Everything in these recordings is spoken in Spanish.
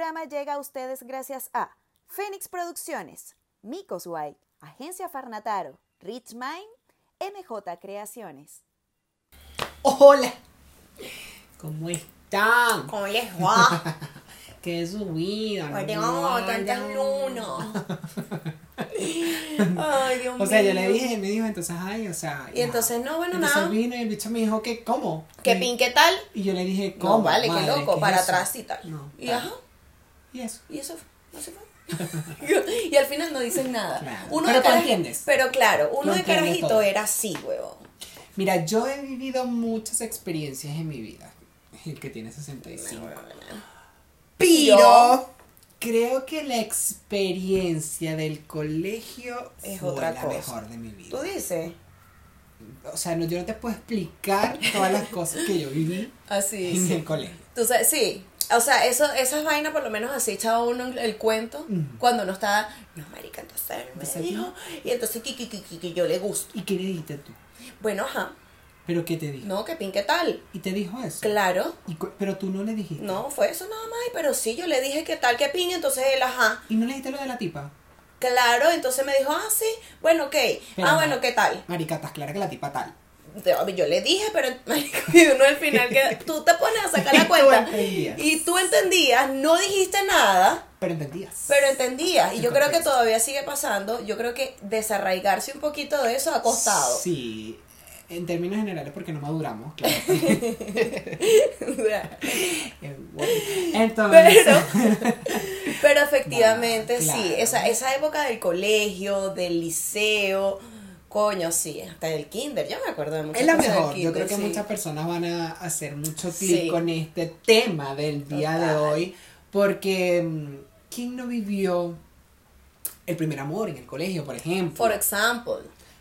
programa llega a ustedes gracias a Fénix Producciones, Micos White, Agencia Farnataro, Rich Mind, MJ Creaciones. Hola, ¿cómo están? ¿Cómo les va? ¿Qué es su vida? Hoy tengo No, tantas ya. lunas. Ay, Dios mío. O sea, yo le dije, me dijo, entonces, ay, o sea. Y ya. entonces, no, bueno, Entonces nada. él vino y el bicho me dijo que, ¿cómo? ¿Qué Y- pin, qué tal? Y yo le dije, ¿cómo? No, vale, madre? qué loco, para eso? atrás y tal. No. Y tal. ajá, Y eso. y eso fue, no se fue. y al final no dicen nada. Claro. Uno Pero de entiendes. Pero claro, uno de carajito todo. era así, huevón. Mira, yo he vivido muchas experiencias en mi vida. El que tiene 65. Pero- Pero creo que la experiencia del colegio Es fue otra la cosa. mejor de mi vida. Tú dices. O sea, no, yo no te puedo explicar todas las cosas que yo viví Así, en sí. el colegio. Tú sabes, sí. O sea, eso, esas vainas por lo menos así echaba uno el cuento cuando no estaba, no, marica, entonces me Entonces, dijo, y entonces que, que, que, que- yo le gusto. ¿Y qué le dijiste tú? Bueno, ajá, ¿Pero qué te dijo? no, que pin, ¿qué tal? ¿Y te dijo eso? Claro, ¿Y cu- pero tú no le dijiste. no, fue eso nada más, pero sí, yo le dije que tal, que pin, entonces él, ajá, ¿Y no le dijiste lo de la tipa? claro, entonces me dijo, ah, sí, bueno, ok, Pero ah, no. bueno, ¿qué tal? Marica, estás clara que la tipa tal. Yo le dije, pero uno al final que tú te pones a sacar la cuenta y tú entendías, no dijiste nada, Pero entendías. Pero entendías, y yo creo que todavía sigue pasando. Yo creo que desarraigarse un poquito de eso ha costado. Sí, en términos generales porque no maduramos, claro. Entonces, pero, pero efectivamente claro. sí, esa, esa época del colegio, del liceo, coño, sí, hasta del kinder, yo me acuerdo de muchas es la cosas del mejor. Yo creo que sí. muchas personas van a hacer mucho clic Sí. con este tema del día de hoy. Porque, mm, ¿quién no vivió el primer amor en el colegio, por ejemplo? For example,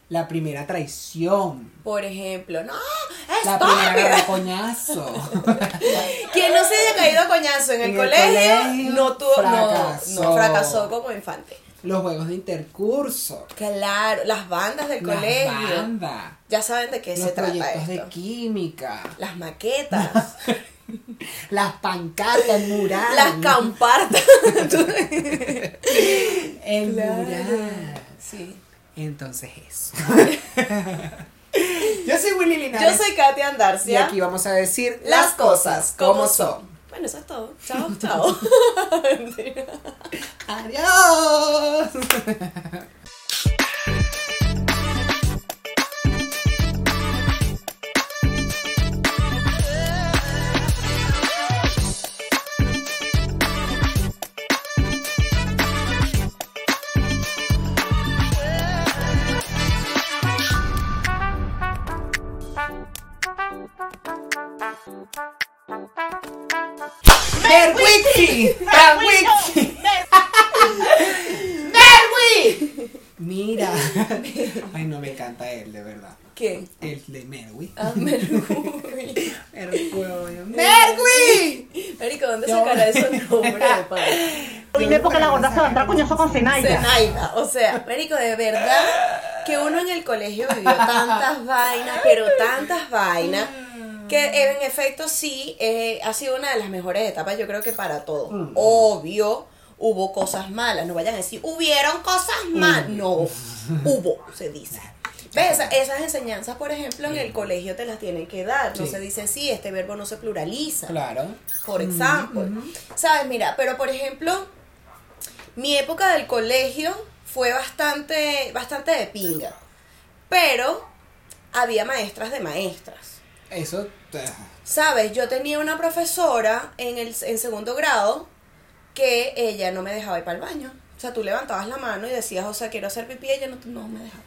la primera traición. por ejemplo, no, La primera coñazo. Quien no se haya caído a coñazo en el, En el colegio, colegio, no tuvo, no, no fracasó como infante. Los juegos de intercurso. Claro, las bandas del Las colegio. bandas. Ya saben de qué Los se trata proyectos esto. de química. Las maquetas, Las pancartas, el mural. las campartas. El Claro. mural. Sí. Entonces eso. Yo soy Willy Linares. Yo soy Katia Y Andarcia. aquí vamos a decir las cosas como son. Bueno, eso es todo. Chao, chao. Adiós. Merwiki. Merwiki. Mira. Ay, no me encanta él, de verdad. ¿Quién? El de Merwi. Ah. Merwi. ¡Merwi! Marico, ¿dónde Yo- sacará esos nombres de porque la gorda se va a entrar coñazo con Zenaida. Zenaida, o sea, Marico, de verdad que uno en el colegio vivió tantas vainas, pero tantas vainas, que en efecto sí, eh, ha sido una de las mejores etapas, yo creo que para todos. Mm. Obvio, hubo cosas malas, no vayan a decir, hubieron cosas malas, no, hubo, se dice. ¿Ves? Esa- esas enseñanzas, por ejemplo, en el colegio te las tienen que dar. No Sí. se dice sí, este verbo no se pluraliza Claro. por ejemplo. ¿Sabes? Mira, pero por ejemplo, mi época del colegio fue bastante, bastante de pinga. Pero había maestras de maestras. Eso. eh, ¿Sabes? Yo tenía una profesora en el en segundo grado que ella no me dejaba ir para el baño. O sea, tú levantabas la mano y decías, o sea, quiero hacer pipí, y ella no, no me dejaba.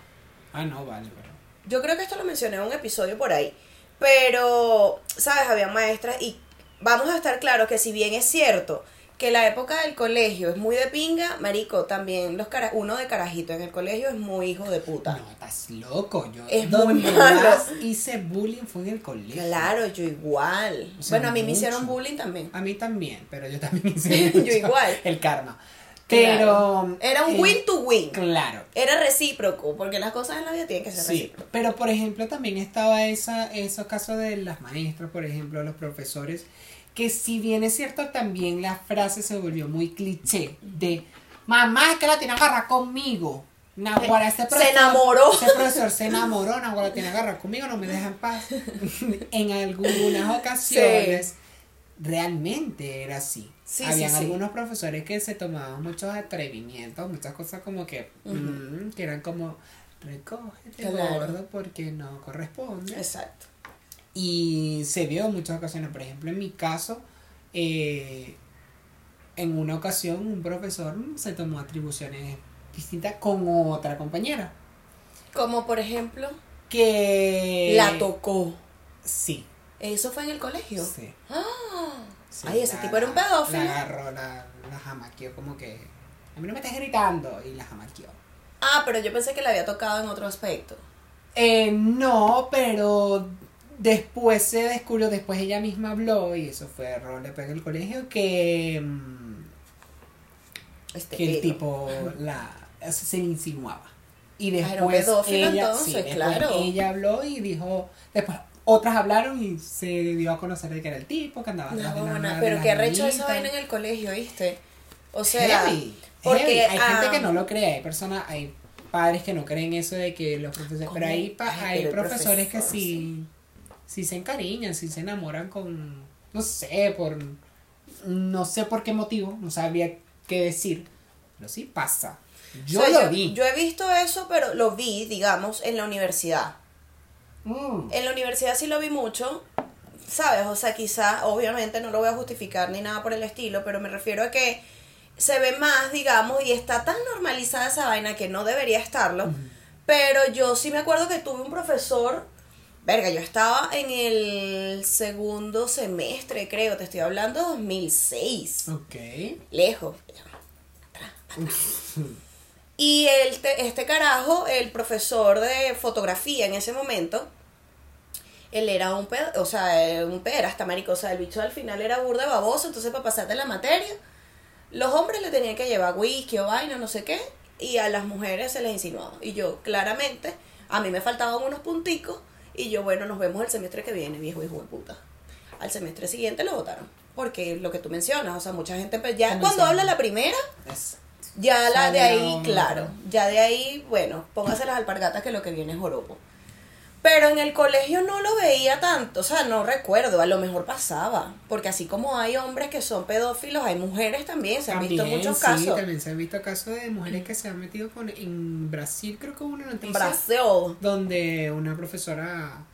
Ah, no, vale, pero. Yo creo que esto lo mencioné en un episodio por ahí. Pero, ¿sabes? Había maestras y vamos a estar claros que si bien es cierto que la época del colegio es muy de pinga, marico, también los cara uno de carajito en el colegio es muy hijo de puta. No, estás loco. Yo Es donde muy malo. más hice bullying fue en el colegio. Claro, yo igual. O sea, bueno, a mí me hicieron bullying también. A mí también, pero yo también hice Yo igual. El karma. Pero. Claro. Era un eh, win to win. Claro. Era recíproco, porque las cosas en la vida tienen que ser Sí, recíprocas. pero por ejemplo también estaba esa, esos casos de las maestras, por ejemplo, los profesores, que si bien es cierto, también la frase se volvió muy cliché de mamá es que la tiene agarrar conmigo. Nahuara, este Se profesor, enamoró. Ese profesor se enamoró, Nahuara la tiene agarrar conmigo, no me deja en paz. en algunas ocasiones realmente era así. Sí, Habían sí, algunos profesores que se tomaban muchos atrevimientos, muchas cosas como que, mm, que eran como recógete Claro. gordo porque no corresponde. Exacto. Y se vio en muchas ocasiones. Por ejemplo, en mi caso, eh, en una ocasión un profesor se tomó atribuciones distintas con otra compañera. Como por ejemplo, Que... la tocó. Sí. ¿Eso fue en el colegio? sí, Ah. sí, Ay, ese la- tipo era un pedófilo. La agarró, la, la jamaqueó como que... A mí no me estás gritando. Y la jamaqueó. Ah, pero yo pensé que le había tocado en otro aspecto. Eh, no, pero después se descubrió, después ella misma habló, y eso fue error de en el colegio, que, mm, Este que el pedo. tipo la, se insinuaba. Y después pedófilo ella, entonces, sí, después claro. ella habló y dijo, después otras hablaron y se dio a conocer de que era el tipo que andaba No, de buena, de pero las qué arrecho esa vaina en el colegio, ¿viste? O sea, Heavy, porque, heavy. hay gente ah, que no lo cree, hay personas, hay padres que no creen eso de que los profesores, pero hay, Ay, hay el profesores que profesor, sí, sí se encariñan, sí se enamoran con, no sé, por, no sé por qué motivo, no sabría qué decir, pero sí pasa. Yo o sea, lo vi. Yo he visto eso, pero lo vi, digamos, en la universidad. Mm. En la universidad sí lo vi mucho, ¿sabes? O sea, quizá, obviamente no lo voy a justificar ni nada por el estilo, pero me refiero a que se ve más, digamos, y está tan normalizada esa vaina que no debería estarlo. Pero yo sí me acuerdo que tuve un profesor, verga, yo estaba en el segundo semestre, creo, te estoy hablando de 2006 Ok. lejos. Y el te- este carajo, el profesor de fotografía en ese momento, él era un ped, o sea, un hasta marico, o sea, el bicho al final era burda baboso, entonces para pasarte la materia, los hombres le tenían que llevar whisky o vaina, no sé qué, y a las mujeres se les insinuaba. Y yo, claramente, a mí me faltaban unos punticos, y yo, bueno, nos vemos el semestre que viene, viejo hijo de puta. Al semestre siguiente lo votaron. Porque lo que tú mencionas, o sea, mucha gente, pues, ya cuando habla la primera, Es- ya la de ahí, la claro. Ya de ahí, bueno, póngase las alpargatas que lo que viene es joropo. Pero en el colegio no lo veía tanto, o sea, no recuerdo, a lo mejor pasaba. Porque así como hay hombres que son pedófilos, hay mujeres también, se han visto muchos sí, casos. también se han visto casos de mujeres que se han metido con, en Brasil, creo que hubo una noticia. Brasil. donde una profesora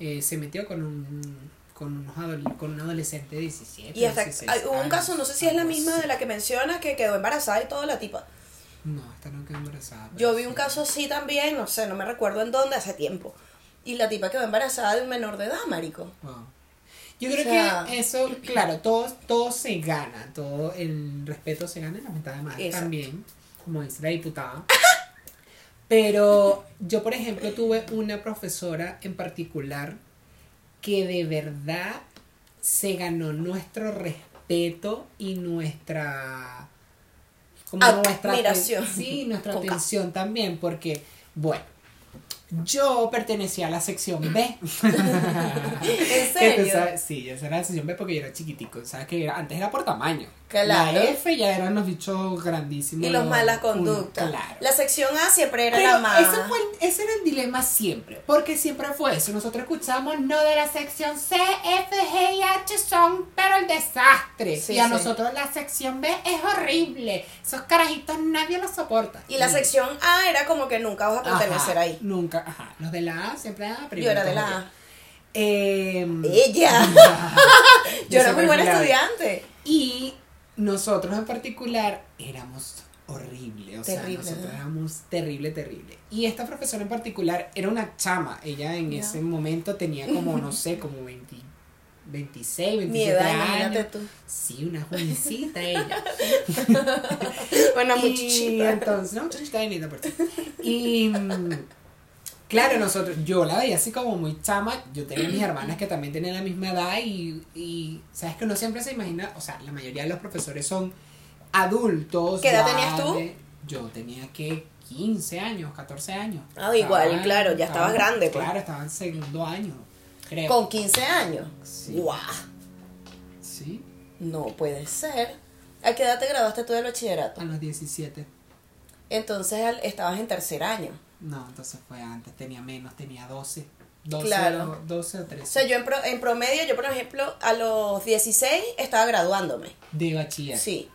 eh, se metió con un con, unos con un adolescente de 17 Y hasta 16 hay- hubo un caso, no sé si es la misma de la que menciona, que quedó embarazada y toda la tipa. no esta no quedó embarazada Yo vi un caso así también, no sé, no me recuerdo en dónde, hace tiempo. Y la tipa quedó embarazada de un menor de edad, marico. Wow. yo creo sea- que eso claro todo todo se gana todo el respeto se gana y la mentada de Exacto. también como dice la diputada pero yo por ejemplo tuve una profesora en particular que de verdad se ganó nuestro respeto y nuestra como nuestra Admiración. aten- sí nuestra atención también porque bueno yo pertenecía a la sección B ¿En serio? sí, esa era la sección B porque yo era chiquitico. ¿Sabes que Antes era por tamaño. Claro. La F ya eran los bichos grandísimos. Y los malas conductas. Claro. La sección A siempre era Pero la más. ese, fue ese era el dilema siempre, porque siempre fue eso. Nosotros escuchamos no de la sección C, F, G y H son, pero el desastre. Sí, y a sí. nosotros la sección B es horrible. Esos carajitos nadie los soporta. Y la sección A era como que nunca vas a pertenecer Ajá, ahí. Nunca, ajá. Los de la A siempre ah, Yo era de la primero. A. Eh, Ella. Yo era muy buena estudiante. Y nosotros en particular éramos horribles, o Terrible, sea, nosotros ¿no? éramos terrible, terrible. Y esta profesora en particular era una chama, ella en ese momento tenía como, no sé, como 20, 26, 27 Mi edad, años. tú. Sí, una jovencita ella. Una y muchachita. entonces, una muchachita bonita, por. Y mm, claro, nosotros, yo la veía así como muy chama. Yo tenía mis hermanas que también tenían la misma edad y, y sabes que uno siempre se imagina, o sea, la mayoría de los profesores son adultos. ¿Qué edad tenías tú? yo tenía que 15 años, 14 años. Ah, igual, claro, ya estabas estaba- grande, pues. Claro, estaba en segundo año, creo. Con 15 años. Sí. Guau. Sí, No puede ser. ¿A qué edad te graduaste tú del bachillerato? a los 17. Entonces al- estabas en tercer año. No, entonces fue antes, tenía menos, tenía 12. 12, Claro. o, 12 o 13. O sea, yo en, pro- en promedio, yo por ejemplo, a los 16 estaba graduándome. de bachiller. Sí.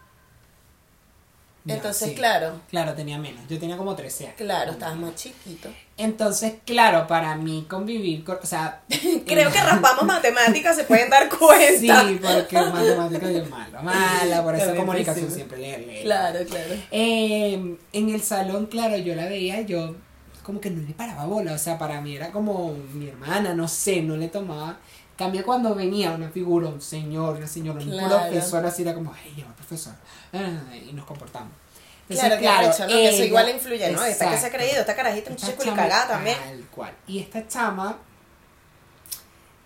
Entonces, sí. claro, Claro, tenía menos. Yo tenía como 13 años. claro, estabas más chiquito. Entonces, claro, para mí convivir con. O sea. Creo eh, que raspamos matemáticas, se pueden dar cuenta. Sí, porque matemáticas es malo. Mala, por eso comunicación siempre le. Claro, claro. Eh, en el salón, claro, yo la veía, yo como que no le paraba bola, o sea, para mí era como mi hermana, no sé, no le tomaba. Cambia cuando venía una figura, un señor, una señora, un Claro. profesor, así era como, hey, lleva profesor, ah, y nos comportamos. Claro, claro, eso igual influye, ¿no? Esta que se ha exacto. creído, esta carajita, un chico y cagada también. Tal cual. Y esta chama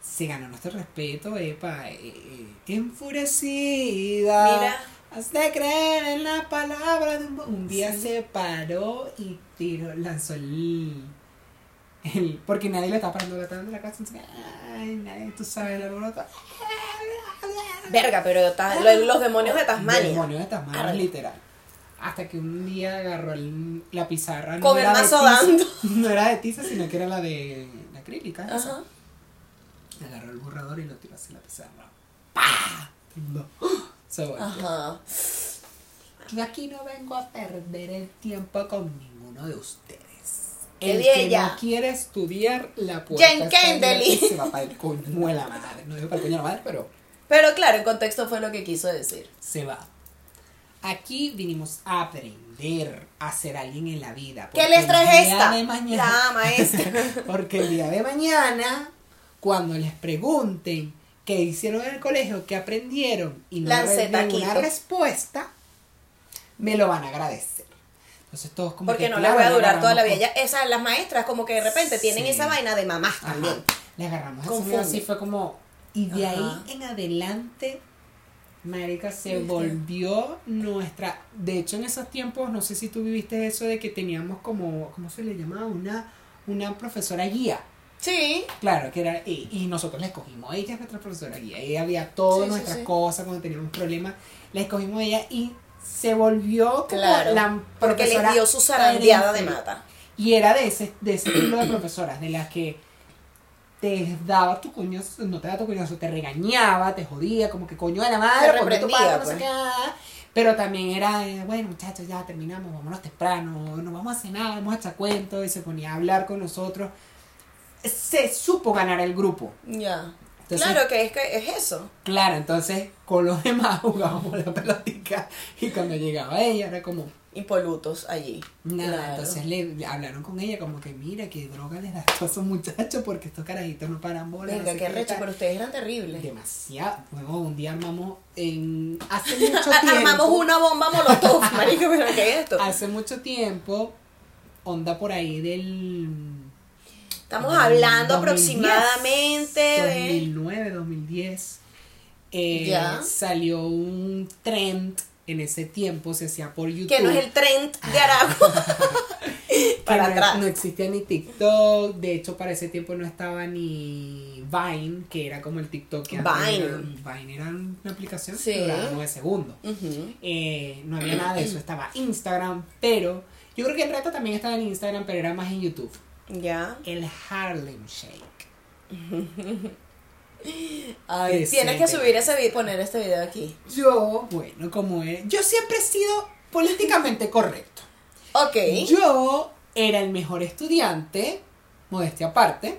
se ganó nuestro respeto, epa, eh, eh, enfurecida. Mira. Has de creer en la palabra de un... Un día se paró y tiró, lanzó el... el- porque nadie le estaba parando la de la clase. entonces, Ay, nadie, tú sabes el alboroto. Verga, pero ta- los demonios de Tasmania. Demonios de Tasmania, literal. Hasta que un día agarró el- la pizarra. Con el era de mazo dando. No era de tiza, sino que era la de la acrílica. Agarró el borrador y lo tiró hacia la pizarra. ¡Pah! Se volvió. Ajá. Yo aquí no vengo a perder el tiempo con ninguno de ustedes. ¡Qué El bien que ya! no quiere estudiar la puerta Jen y se va para el coño de la madre. No digo para el coño de la madre, pero Pero claro, en contexto fue lo que quiso decir. se va. Aquí vinimos a aprender a ser alguien en la vida. ¿Qué les el traje día esta? de mañana- La maestra. porque el día de mañana, cuando les pregunten qué hicieron en el colegio, qué aprendieron y no una respuesta, me lo van a agradecer. Entonces todos como Porque que, no claro, voy a durar toda la vida. Ya, esas, las maestras como que de repente tienen Sí. esa vaina de mamás Ajá. también. Le agarramos Confunde. así fue como. Y de Ajá. ahí en adelante, Marica se volvió nuestra. De hecho, en esos tiempos, no sé si tú viviste eso de que teníamos como. ¿Cómo se le llamaba? Una, una profesora guía. Sí. Claro, que era. Y, y nosotros la escogimos. Ella es nuestra profesora guía. Ella había todas Sí, nuestras sí. cosas cuando teníamos problemas. La escogimos a ella y se volvió como Claro. la Porque les profesora dio su zarandeada de mata. Y era de ese, de ese estilo de profesoras, de las que te daba tu coñazo, no te daba tu coñazo, te regañaba, te jodía, como que coño de la madre, Te reprendía, parte, no sé pues. qué. Pero también era, eh, bueno muchachos, ya terminamos, vámonos temprano, no vamos a hacer nada, vamos a echar cuentos, y se ponía a hablar con nosotros. Se supo ganar el grupo. Ya. Entonces- claro que es que es eso. Claro, entonces con los demás jugábamos la pelotica y cuando llegaba ella era como, Impolutos allí. Nada, Claro. entonces le, hablaron con ella como que mira qué droga les das a esos muchachos porque estos carajitos no paran bola. no Venga, sé qué recho, tal". pero ustedes eran terribles. Demasiado. Luego un día armamos en hace mucho tiempo. Armamos una bomba molotov, marico, pero ¿qué es esto? Hace mucho tiempo, onda por ahí del Estamos del hablando 2010, aproximadamente de... 2009, 2010. eh. Salió un trend en ese tiempo, se hacía por YouTube. Que no es el trend de Aragua. Para no, atrás. no existía ni TikTok, de hecho para ese tiempo no estaba ni Vine, que era como el TikTok que antes Vine. era- Vine era una aplicación Sí. que duraba 9 segundos. Eh, no había nada de eso, estaba Instagram, pero yo creo que el reto también estaba en Instagram, pero era más en YouTube. Ya. El Harlem Shake. Ay, tienes que subir ese video, poner este video aquí. Yo, bueno, como era, yo siempre he sido políticamente correcto. Ok. Yo era el mejor estudiante, modestia aparte,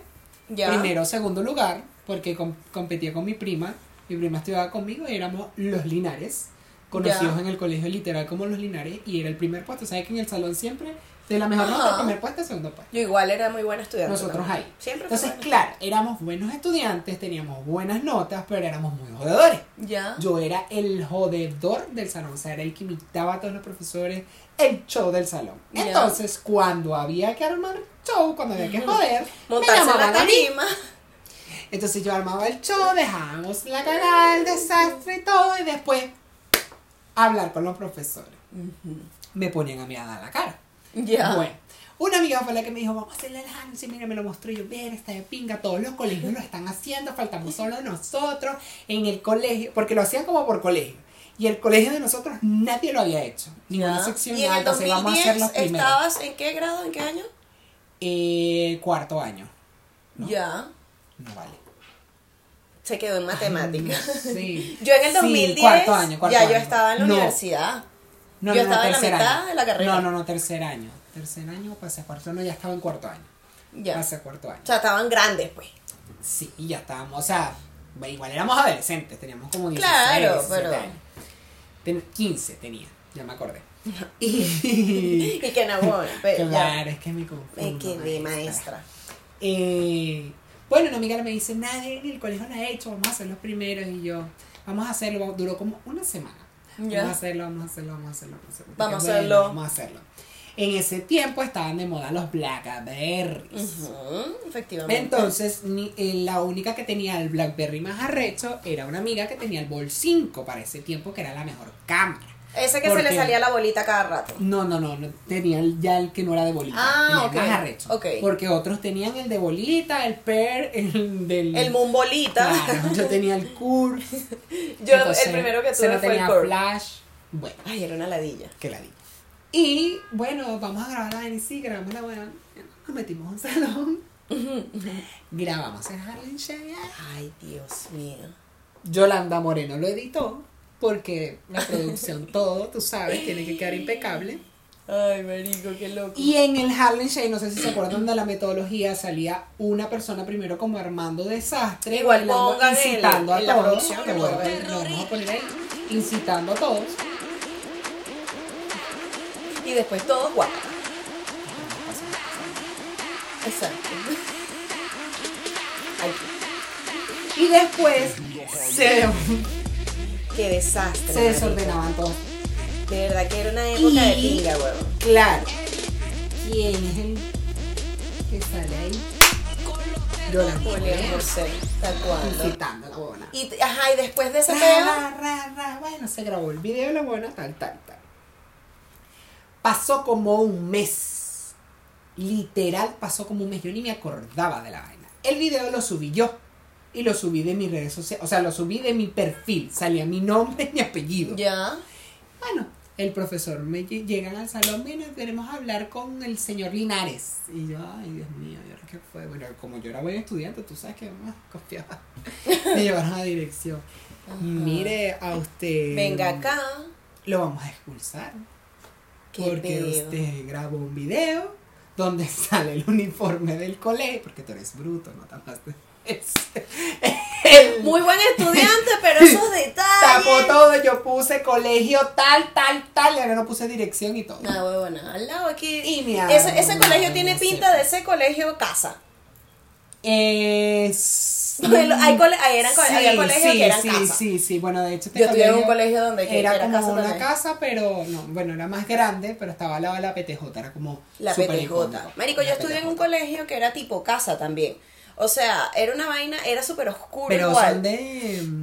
ya. primero o segundo lugar, porque com- competía con mi prima. Mi prima estudiaba conmigo y éramos los Linares, conocidos Ya. en el colegio literal como los Linares, y era el primer puesto. ¿Sabes que en el salón siempre, de la mejor nota, primer puesto, segundo puesto? Yo igual era muy buena estudiante. Nosotros también. ahí. Siempre Entonces, claro, éramos buenos estudiantes, teníamos buenas notas, pero éramos muy jodedores. Ya. Yo era el jodedor del salón, o sea, era el que imitaba a todos los profesores, el show del salón. Ya. Entonces, cuando había que armar show, cuando había que joder, me la llamaban a mí. tarima. Entonces yo armaba el show, dejábamos la cagada, el desastre y todo, y después hablar con los profesores. Me ponían a mí a dar la cara. Ya. Bueno, Una amiga fue la que me dijo, vamos a hacerle el handshake, mira, me lo mostró y yo, bien, está de pinga, todos los colegios lo están haciendo, faltamos solo nosotros en el colegio, porque lo hacían como por colegio. Y el colegio de nosotros nadie lo había hecho. Ninguna Ya. sección ¿Y en el vamos a 2010 los primeros. estabas en qué grado, en qué año? Eh, cuarto año. No. Ya. No vale. Se quedó en matemáticas. Sí. Yo en el Sí, 2010 cuarto año, cuarto ya yo estaba en la No. universidad. No, Yo no, no, estaba en la mitad año. de la carrera. No, no, no, tercer año. Tercer año pasé a cuarto, no, ya estaba en cuarto año. Ya. Pasé a cuarto año. O sea, estaban grandes, pues. Sí, y ya estábamos, o sea, igual éramos adolescentes, teníamos como 16, Claro, 17 pero- años. Ten- 15 tenía, ya me acordé. Y, Y que no, bueno, pero ya. claro, es que me confundo. Me quedé maestra. Eh, bueno, una amiga me dice, nadie en el colegio lo ha hecho, vamos a ser los primeros. Y yo, vamos a hacerlo, duró como una semana. Vamos a hacerlo, vamos a hacerlo, vamos a hacerlo. Vamos a hacerlo. Vamos a hacerlo. "Bueno, Vamos a hacerlo. En ese tiempo estaban de moda los Blackberries. Efectivamente. Entonces, ni- eh, la única que tenía el Blackberry más arrecho era una amiga que tenía el Ball 5 para ese tiempo, que era la mejor cámara. Ese que se le salía la bolita cada rato. No, no, no, no, tenía el- ya el que no era de bolita. Ah, tenía el ok, más arrecho. Porque otros tenían el de bolita, el per, el del. El mumbolita. Claro, yo tenía el curve. Yo entonces, el primero que tuve no fue el tenía curve. flash. Bueno, Ay, era una ladilla. que la di. Y bueno, vamos a grabar y sí, grabamos la buena. Nos metimos a un salón. grabamos el Harlem Shake. Ay, Dios mío. Yolanda Moreno lo editó porque la producción, todo, tú sabes, tiene que quedar impecable. Ay, marico, qué loco. Y en el Harlem Shake, no sé si se acuerdan de la metodología, salía una persona primero como armando desastre, Igual incitando a todos. que pongan. lo vamos a poner ahí, incitando a todos. Y después todos guapos. Exacto. Ay, Y después se, qué desastre. se desordenaban todos. De verdad que era una época de pinga, weón. Claro. ¿Quién es el que sale ahí? Yolanda Julián Moreno, José, incitando a la buena. Y, ajá, y después de ese Ra, peo, ra, ra, ra. Bueno, se grabó el video de la buena, tal, tal, tal. Pasó como un mes. Literal, pasó como un mes. Yo ni me acordaba de la vaina. El video lo subí yo. Y lo subí de mis redes sociales. O sea, lo subí de mi perfil. Salía mi nombre y mi apellido. ya. Bueno, el profesor me lle- llegan al salón, mira, queremos hablar con el señor Linares. Y yo, ay, Dios mío, ¿y ahora qué fue? Bueno, como yo era buen estudiante, tú sabes que más confiaba. Me llevaron a dirección. Mire, a usted. Venga acá. Lo vamos a expulsar. Qué porque usted grabó un video donde sale el uniforme del colegio. Porque tú eres bruto, no tapaste. El, Muy buen estudiante, pero esos detalles. Tapó todo, yo puse colegio tal, tal, tal, y ahora no puse dirección y todo. Ah, huevona, al lado aquí. Y mi ese, ese colegio tiene no pinta sé. de ese colegio casa. Es... Hay cole- ahí eran había colegios sí, que eran sí, casa. sí, sí, bueno, de hecho este Yo estudié en un colegio donde era, como casa una también. casa, pero no, bueno, era más grande, pero estaba al lado de la PTJ, era como La PTJ. Marico, yo estudié en un colegio que era tipo casa también. O sea, era una vaina, era súper oscuro Pero igual. son de, mm,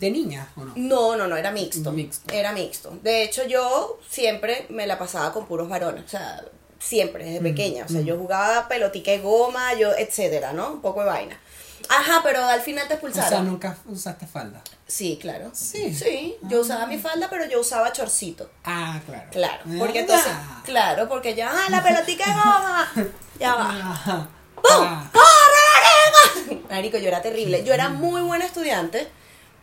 de niñas, ¿o no? No, no, no, era mixto. Mixto. Era mixto. De hecho, yo siempre me la pasaba con puros varones. O sea, siempre, desde pequeña. O sea, yo jugaba pelotica de goma, yo, etcétera, ¿no? Un poco de vaina. Ajá, pero al final te O expulsaron. sea, nunca usaste falda. Sí, claro. Sí. Sí, yo usaba mi falda, pero yo usaba chorcito. Ah, claro. Claro. Ah, Porque entonces, ya. claro, porque ya, ah, la pelotica de goma. Ya va. Marico, yo era terrible. Yo era muy buena estudiante,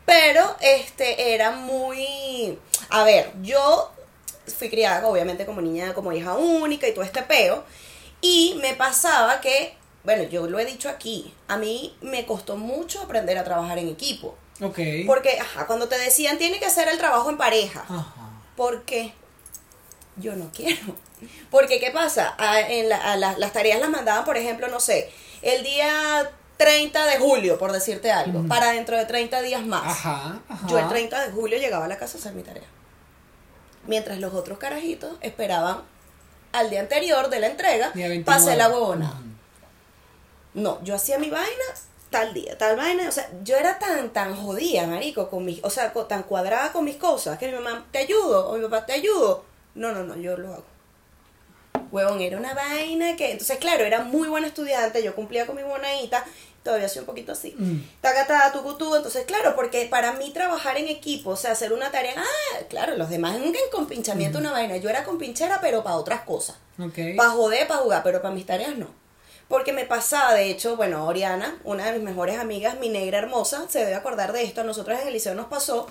pero este era muy. A ver, yo fui criada, obviamente, como niña, como hija única y todo este peo. Y me pasaba que, bueno, yo lo he dicho aquí, a mí me costó mucho aprender a trabajar en equipo. Ok. Porque, ajá, cuando te decían, tiene que hacer el trabajo en pareja. Ajá. ¿Por qué? Yo no quiero. Porque, ¿qué pasa? A- en la- a la- las tareas las mandaban, por ejemplo, no sé, el día 30 de julio, por decirte algo, para dentro de 30 días más. Ajá, ajá. Yo el 30 de julio llegaba a la casa a hacer mi tarea. Mientras los otros carajitos esperaban al día anterior de la entrega Día 29. para hacer la huevonada. No, yo hacía mi vaina tal día, tal vaina, o sea, yo era tan, tan jodida, marico, con mis, o sea, tan cuadrada con mis cosas, que mi mamá, te ayudo, o mi papá, te ayudo. No, no, no, yo lo hago. Huevón, era una vaina que. Entonces, claro, era muy buena estudiante, yo cumplía con mi bonadita, todavía soy un poquito así. Mm. Tacata, tucutú. Entonces, claro, porque para mí trabajar en equipo, o sea, hacer una tarea. Ah, claro, los demás nunca en compinchamiento una vaina. Yo era compinchera, pero para otras cosas. Para joder, para jugar, pero para mis tareas no. Porque me pasaba, de hecho, bueno, Oriana, una de mis mejores amigas, mi negra hermosa, se debe acordar de esto. A nosotros en el liceo nos pasó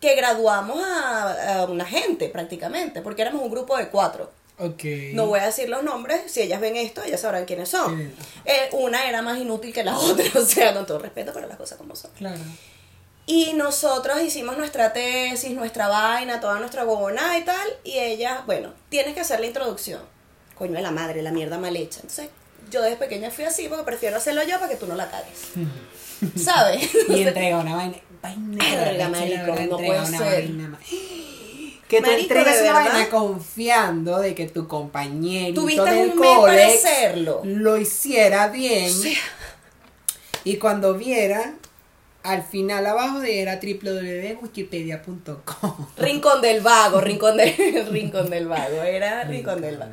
que graduamos a, a una gente prácticamente, porque éramos un grupo de cuatro. Ok. No voy a decir los nombres, si ellas ven esto, ellas sabrán quiénes son. Sí. Eh, una era más inútil que la otra, o sea, con todo respeto, pero las cosas como son. Claro. Y nosotros hicimos nuestra tesis, nuestra vaina, toda nuestra bobonada y tal, y ella, bueno, tienes que hacer la introducción. Coño de la madre, la mierda mal hecha. Entonces, yo desde pequeña fui así porque prefiero hacerlo yo para que tú no la cagues. ¿Sabes? Y entrega una vaina. vaina arrecha, marico, no puede una ser. vaina Que tú Marico, entregas una vaina confiando de que tu compañerito Tuviste del cole hacerlo. lo hiciera bien. Y cuando viera, al final abajo de era www.wikipedia.com. Rincón del vago, rincón del, rincón del vago, era rincón del vago.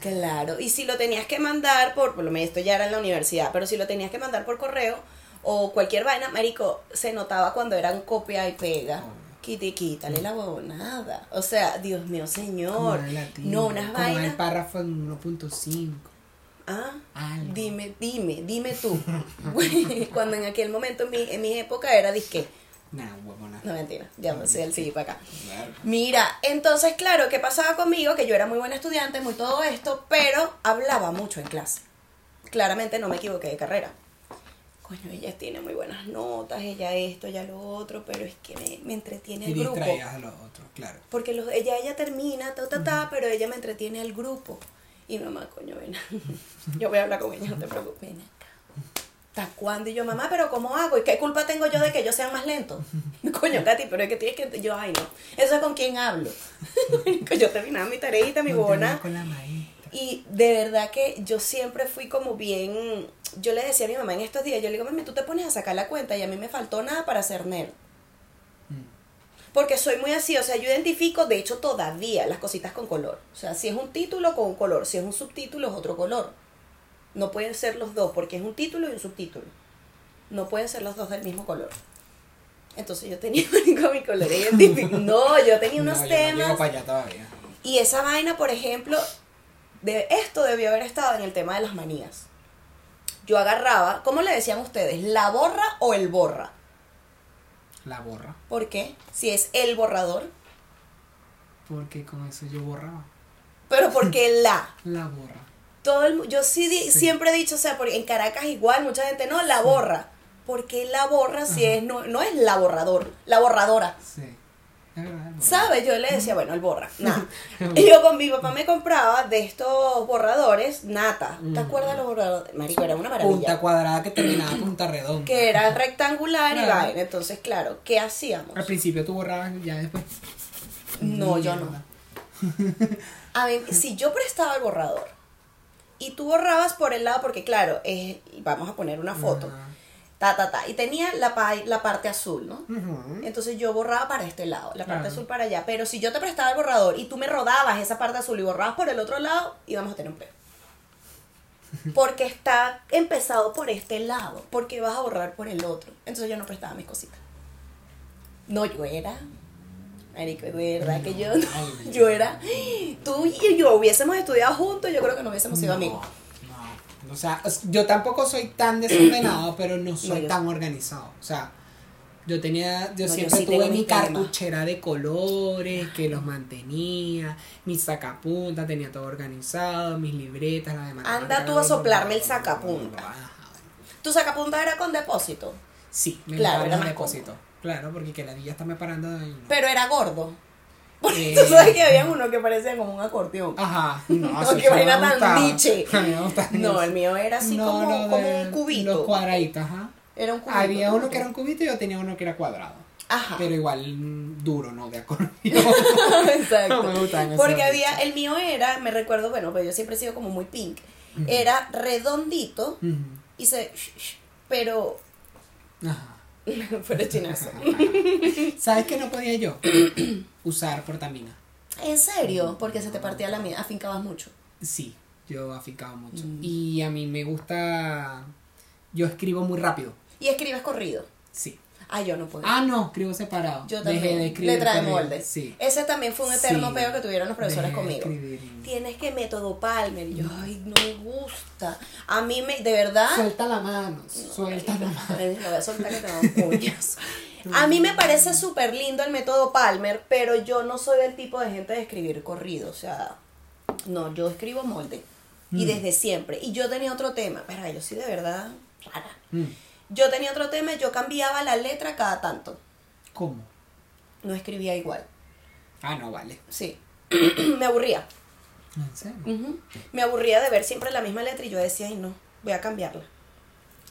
Claro, y si lo tenías que mandar por, por lo menos esto ya era en la universidad, pero si lo tenías que mandar por correo o cualquier vaina, marico, se notaba cuando eran copia y pega. Quite, quítale la huevonada. O sea, Dios mío, señor. No, unas como el párrafo en 1.5. Ah, Algo. dime, dime, dime tú. cuando en aquel momento, en mi, en mi época, era disque. Nah, huevona. No, mentira, ya me soy el sí para acá. Claro. Mira, entonces, claro, ¿qué pasaba conmigo? Que yo era muy buena estudiante, muy todo esto, pero hablaba mucho en clase. Claramente no me equivoqué de carrera. Coño, ella tiene muy buenas notas, ella esto, ella lo otro, pero es que me, me entretiene Y el grupo. a los otros, claro. Porque los, ella, ella termina, ta, ta, ta, pero ella me entretiene al grupo. Y mamá, coño, ven. yo voy a hablar con ella, no te preocupes. Ven acá. ¿Hasta cuándo? Y yo, mamá, pero ¿cómo hago? ¿Y qué culpa tengo yo de que ellos sean más lentos? Coño, Katy, pero es que tienes que... Yo, ay, no. Eso es con quién hablo. Yo terminaba mi tareita, mi Continúa bona. con la maestra. Y de verdad que yo siempre fui como bien... Yo le decía a mi mamá en estos días, yo le digo, mami, tú te pones a sacar la cuenta y a mí me faltó nada para ser nerd. Porque soy muy así, o sea, yo identifico, de hecho todavía, las cositas con color. O sea, si es un título con un color, si es un subtítulo es otro color. No pueden ser los dos, porque es un título y un subtítulo. No pueden ser los dos del mismo color. Entonces yo tenía con mi color identificado. No, yo tenía unos no, yo no temas. llego para allá todavía. Y esa vaina, por ejemplo, de esto debió haber estado en el tema de las manías. Yo agarraba, ¿cómo le decían ustedes? ¿La borra o el borra? La borra. ¿Por qué? Si es el borrador. Porque con eso yo borraba. Pero porque la. La borra. Todo el, yo sí, di- Sí. siempre he dicho, o sea, porque en Caracas igual mucha gente no la borra. porque la borra si es no, no es la borrador, la borradora? Sí. ¿Sabes? Yo le decía, bueno, el borra, nada. Y yo con mi papá me compraba de estos borradores, nata. ¿Te acuerdas de los borradores? Marico, era una Punta maravilla. cuadrada que terminaba punta redonda. Que era rectangular y vaina. Entonces, claro, ¿qué hacíamos? Al principio tú borrabas ya después. No, yo no. A mí, si yo prestaba el borrador y tú borrabas por el lado, porque claro, es, vamos a poner una foto. Ta, ta, ta, y tenía la, pa- la parte azul, ¿no? Entonces yo borraba para este lado, la parte azul para allá. Pero si yo te prestaba el borrador y tú me rodabas esa parte azul y borrabas por el otro lado, íbamos a tener un peo. Porque está empezado por este lado. Porque vas a borrar por el otro. Entonces yo no prestaba mis cositas. No, yo era. Marico, de verdad que yo. Ay, yo era. Tú y yo hubiésemos estudiado juntos, yo creo que no hubiésemos sido amigos. No, o sea, yo tampoco soy tan desordenado, pero no soy yo- tan organizado. O sea, yo tenía, yo No, yo siempre sí tengo tuve mi mis cartuchera de colores que los mantenía, mi sacapunta, tenía todo organizado, mis libretas, las demás. Anda tú a soplarme el sacapunta. Tu sacapunta era con depósito, Sí, me Claro, era los más depósitos. Claro, porque que la villa está me parando de ahí. ¿no? pero era gordo. Porque Eh. tú sabes que había uno que parecía como un acordeón. Ajá, no, No, me vaina tan diche. No, el mío era así No, como, como un cubito. Los cuadraditos, ajá. Era un cubito. Había uno ¿no? que era un cubito y yo tenía uno que era cuadrado. Ajá. Pero igual mm, duro, ¿no? De acordeón. Exacto. No me gustan Porque había, el mío era, me recuerdo, bueno, pues yo siempre he sido como muy pink. Era redondito y se. Pero. Ajá. pero chinazo. ¿Sabes qué no podía yo? Usar portamina. ¿En serio? Porque se te partía la mía. Afincabas mucho. Sí, yo aficaba mucho. Mm. Y a mí me gusta. Yo escribo muy rápido. Y escribes corrido. Sí. Ah, yo no puedo. Ah, no, escribo separado. yo Dejé también. de escribir. Letra de corrido. molde. Sí. Ese también fue un eterno Sí. peo que tuvieron los profesores Dejé de conmigo. escribir. Tienes que método Palmer. Y yo, ay, no me gusta. A mí me, de verdad. Suelta la mano, suelta la mano. Voy a soltar que te dan puñas. A mí me parece súper lindo el método Palmer, pero yo no soy del tipo de gente de escribir corrido. O sea, no, yo escribo molde. Y Mm. desde siempre. Y yo tenía otro tema. Pero yo sí, de verdad, rara. Mm. Yo tenía otro tema, yo cambiaba la letra cada tanto. ¿Cómo? No escribía igual. Ah, no, vale. Sí. me aburría. ¿En serio? Me aburría de ver siempre la misma letra y yo decía, ay, no, voy a cambiarla.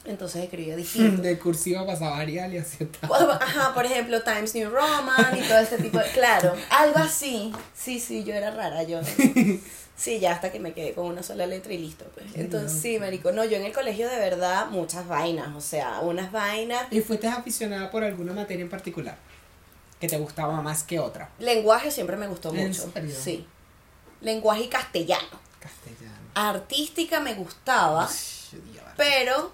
Entonces escribía distinto. De cursiva pasaba Arial y así. Ajá, por ejemplo, Times New Roman y todo este tipo de... Claro, algo así. Sí, sí, yo era rara, yo... Sí, ya hasta que me quedé con una sola letra y listo. Pues. Entonces, sí, marico. No, yo en el colegio de verdad muchas vainas, o sea, unas vainas. ¿Y fuiste aficionada por alguna materia en particular? Que te gustaba más que otra. Lenguaje siempre me gustó ¿En mucho. serio? Sí. Lenguaje y castellano. Castellano. Artística me gustaba, pero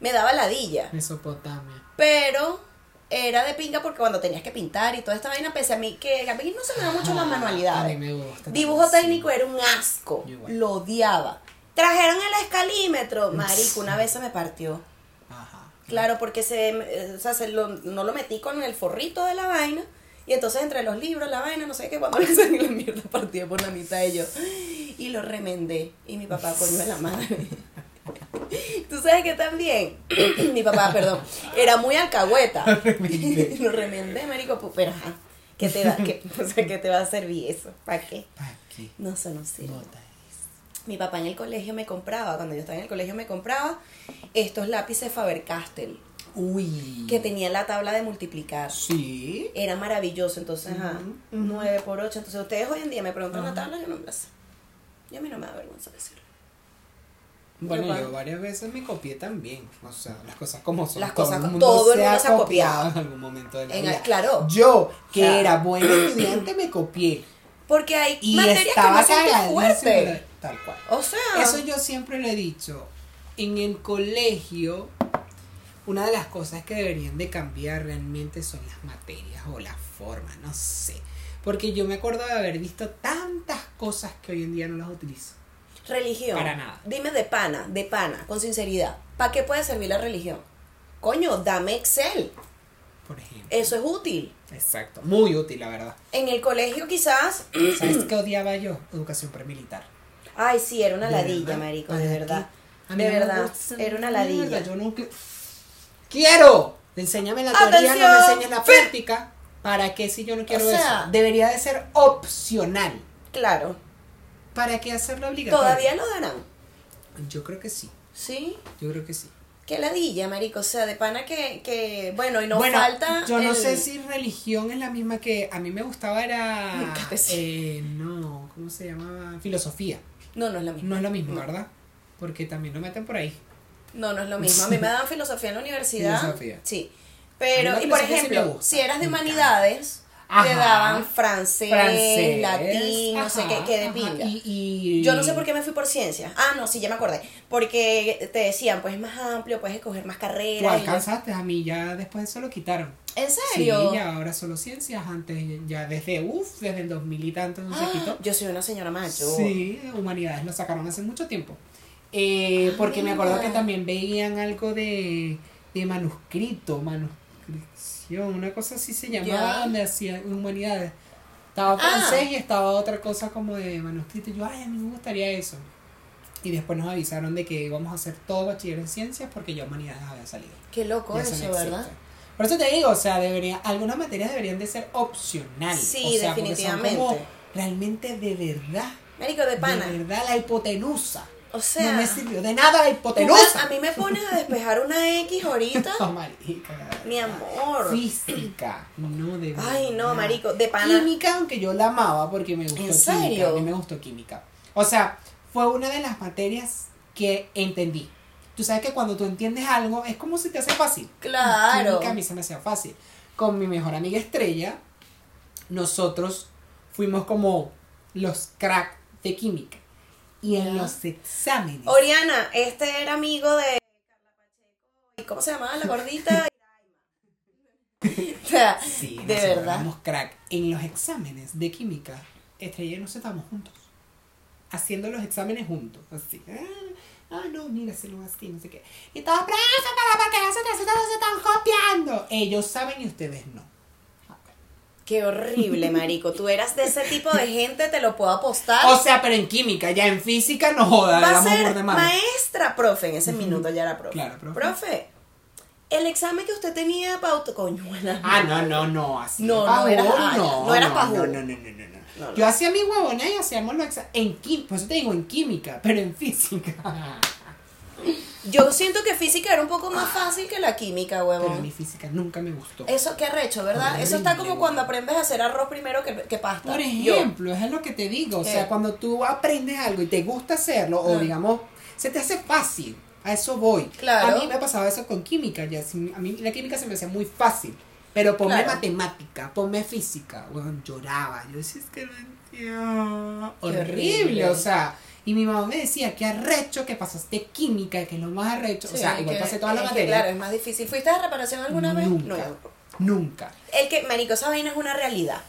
me daba ladilla. Mesopotamia. Pero era de pinga porque cuando tenías que pintar y toda esta vaina, pese a mí que a mí no se me dan mucho las manualidades. me gusta. Dibujo sí. técnico era un asco. Lo odiaba. Trajeron el escalímetro. Marico, una vez se me partió. Ajá. Claro, porque se, eh, o sea, se lo- no lo metí con el forrito de la vaina. Y entonces entre los libros, la vaina, no sé qué, cuando me salí la mierda partía por la mitad y yo. Y lo remendé. Y mi papá coño de la madre. Tú sabes que también, mi papá, perdón, era muy alcahueta. lo remendé, marico, pu- pero ajá. ¿Qué te, da, qué, o sea, ¿qué te va a servir eso? ¿Para qué? ¿Para qué? No, eso no sirve. Bota. Mi papá en el colegio me compraba, cuando yo estaba en el colegio me compraba estos lápices Faber-Castell Uy. que tenían la tabla de multiplicar. Sí. Era maravilloso, entonces, ajá, Ujú, ujú. 9 por 8. Entonces, ustedes hoy en día me preguntan la Ajá. tabla, yo no me la sé. Y a mí no me da vergüenza decirlo. Bueno, yo varias veces me copié también. O sea, las cosas como son. Las cosas- el todo el se mundo se ha copiado. en algún momento de la En- vida. claro. Yo, que Claro. era buen estudiante, me copié. Porque hay Y materias que no cagadísimo. fuerte. Tal cual. O sea, Eso yo siempre lo he dicho. En el colegio, una de las cosas que deberían de cambiar realmente son las materias o las formas, no sé. Porque yo me acuerdo de haber visto tantas cosas que hoy en día no las utilizo. Religión. Para nada. Dime de pana, de pana, con sinceridad. ¿Para qué puede servir la religión? Coño, dame Excel. Por ejemplo. Eso es útil. Exacto. Muy útil, la verdad. En el colegio quizás... ¿Sabes qué odiaba yo? Educación premilitar. Ay, sí, era una De ladilla, verdad, marico, ¿para de verdad. A mí De no verdad, era una ladilla. Yo nunca... ¡Quiero! Enséñame la teoría, no me enseñes la práctica. ¿Para qué si yo no quiero O sea- eso? Debería de ser opcional. Claro. ¿Para qué hacerlo obligatorio? Todavía lo darán. Yo creo que sí. ¿Sí? Yo creo que sí. Qué ladilla, marico. O sea, de pana que, que bueno, y no bueno, falta. yo no el- sé si religión es la misma que a mí me gustaba era eh, no, ¿cómo se llamaba? Filosofía. No, no es lo mismo. No es lo mismo, No. ¿verdad? Porque también lo meten por ahí. No, no es lo mismo. A mí me daban filosofía en la universidad. Filosofía. Sí. Pero, la y por ejemplo, si eras de Me te daban francés, Francés, latín, no sé qué, qué de pinga. Y, y- Yo no sé por qué me fui por ciencias. Ah, no, sí, ya me acordé. Porque te decían, pues es más amplio, puedes escoger más Tú carreras. yo- alcanzaste, a mí ya después de eso lo quitaron. ¿En Sí, serio? ya ahora solo ciencias, antes ya desde, uff, desde el 2000 y tanto no se Ah, quitó. Yo soy una señora mayor. Sí, humanidades lo sacaron hace mucho tiempo. Eh, porque me acuerdo que también veían algo de, de manuscrito, una cosa así se llamaba, donde hacían humanidades. Estaba Ah. francés y estaba otra cosa como de manuscrito. Y yo, ay, a mí me gustaría eso. Y después nos avisaron de que íbamos a hacer todo bachiller en ciencias porque ya humanidades había salido. Qué loco eso, no. ¿verdad? Por eso te digo, o sea, debería, algunas materias deberían de ser opcionales. Sí, o sea, porque son definitivamente. como realmente de verdad. Marico, de pana. De verdad, la hipotenusa. O sea, no me sirvió de nada la hipotenusa. a mí me pones a despejar una X ahorita. Oh, marica. Mi amor. Física, no de. Ay, no, marico, de pana. Química, aunque yo la amaba porque me gustó ¿En química. serio? A mí me gustó química. O sea, fue una de las materias que entendí. Tú sabes que cuando tú entiendes algo es como si te hace fácil. Claro. Química a mí se me hacía fácil. Con mi mejor amiga Estrella, nosotros fuimos como los crack de química. Y en los exámenes. Oriana, este era amigo de Carla Pacheco. ¿Y cómo se llamaba la gordita? o sea, Sí, de verdad. crack. En los exámenes de química, Estrella y nos estábamos juntos. Haciendo los exámenes juntos. Así. Ah, ah, no, mira, se lo así, no sé qué. Y todos, "Profe, para, para que se, se, se están copiando. Ellos saben y ustedes no. Qué horrible, marico. Tú eras de ese tipo de gente, te lo puedo apostar. O sea, pero en química, ya en física no joda, Va a por ser maestra, profe. En ese minuto ya era profe. Claro, profe. Profe, el examen que usted tenía para auto... Coño, Ah, no, no, no, así. No, era- ah, no, no era no, no, no, no, no, no, no. No, no. Yo hacía mi huevona y hacíamos los exámenes en química, por eso te digo en química, pero en física. Yo siento que física era un poco más fácil que la química, Pero huevón. mi física nunca me gustó. Eso qué arrecho, ¿verdad? Horrible, Eso está como cuando aprendes a hacer arroz primero que, que pasta. Por Yo. ejemplo, es lo que te digo, o ¿Qué? sea, cuando tú aprendes algo y te gusta hacerlo, o Ah. digamos, se te hace fácil, a eso voy. Claro. A mí me pasaba eso con química, ya, a mí la química se me hacía muy fácil, pero ponme Claro. matemática, ponme física, bueno, lloraba, yo decía, es que no entiendo. Horrible. o sea, y mi mamá me decía, qué arrecho que pasaste química, que es lo más arrecho, o sea, igual que- pasé toda la que, materia. Claro, es más difícil. ¿Fuiste a reparación alguna vez? Nunca, No, nunca. El que, marico, esa vaina es una realidad.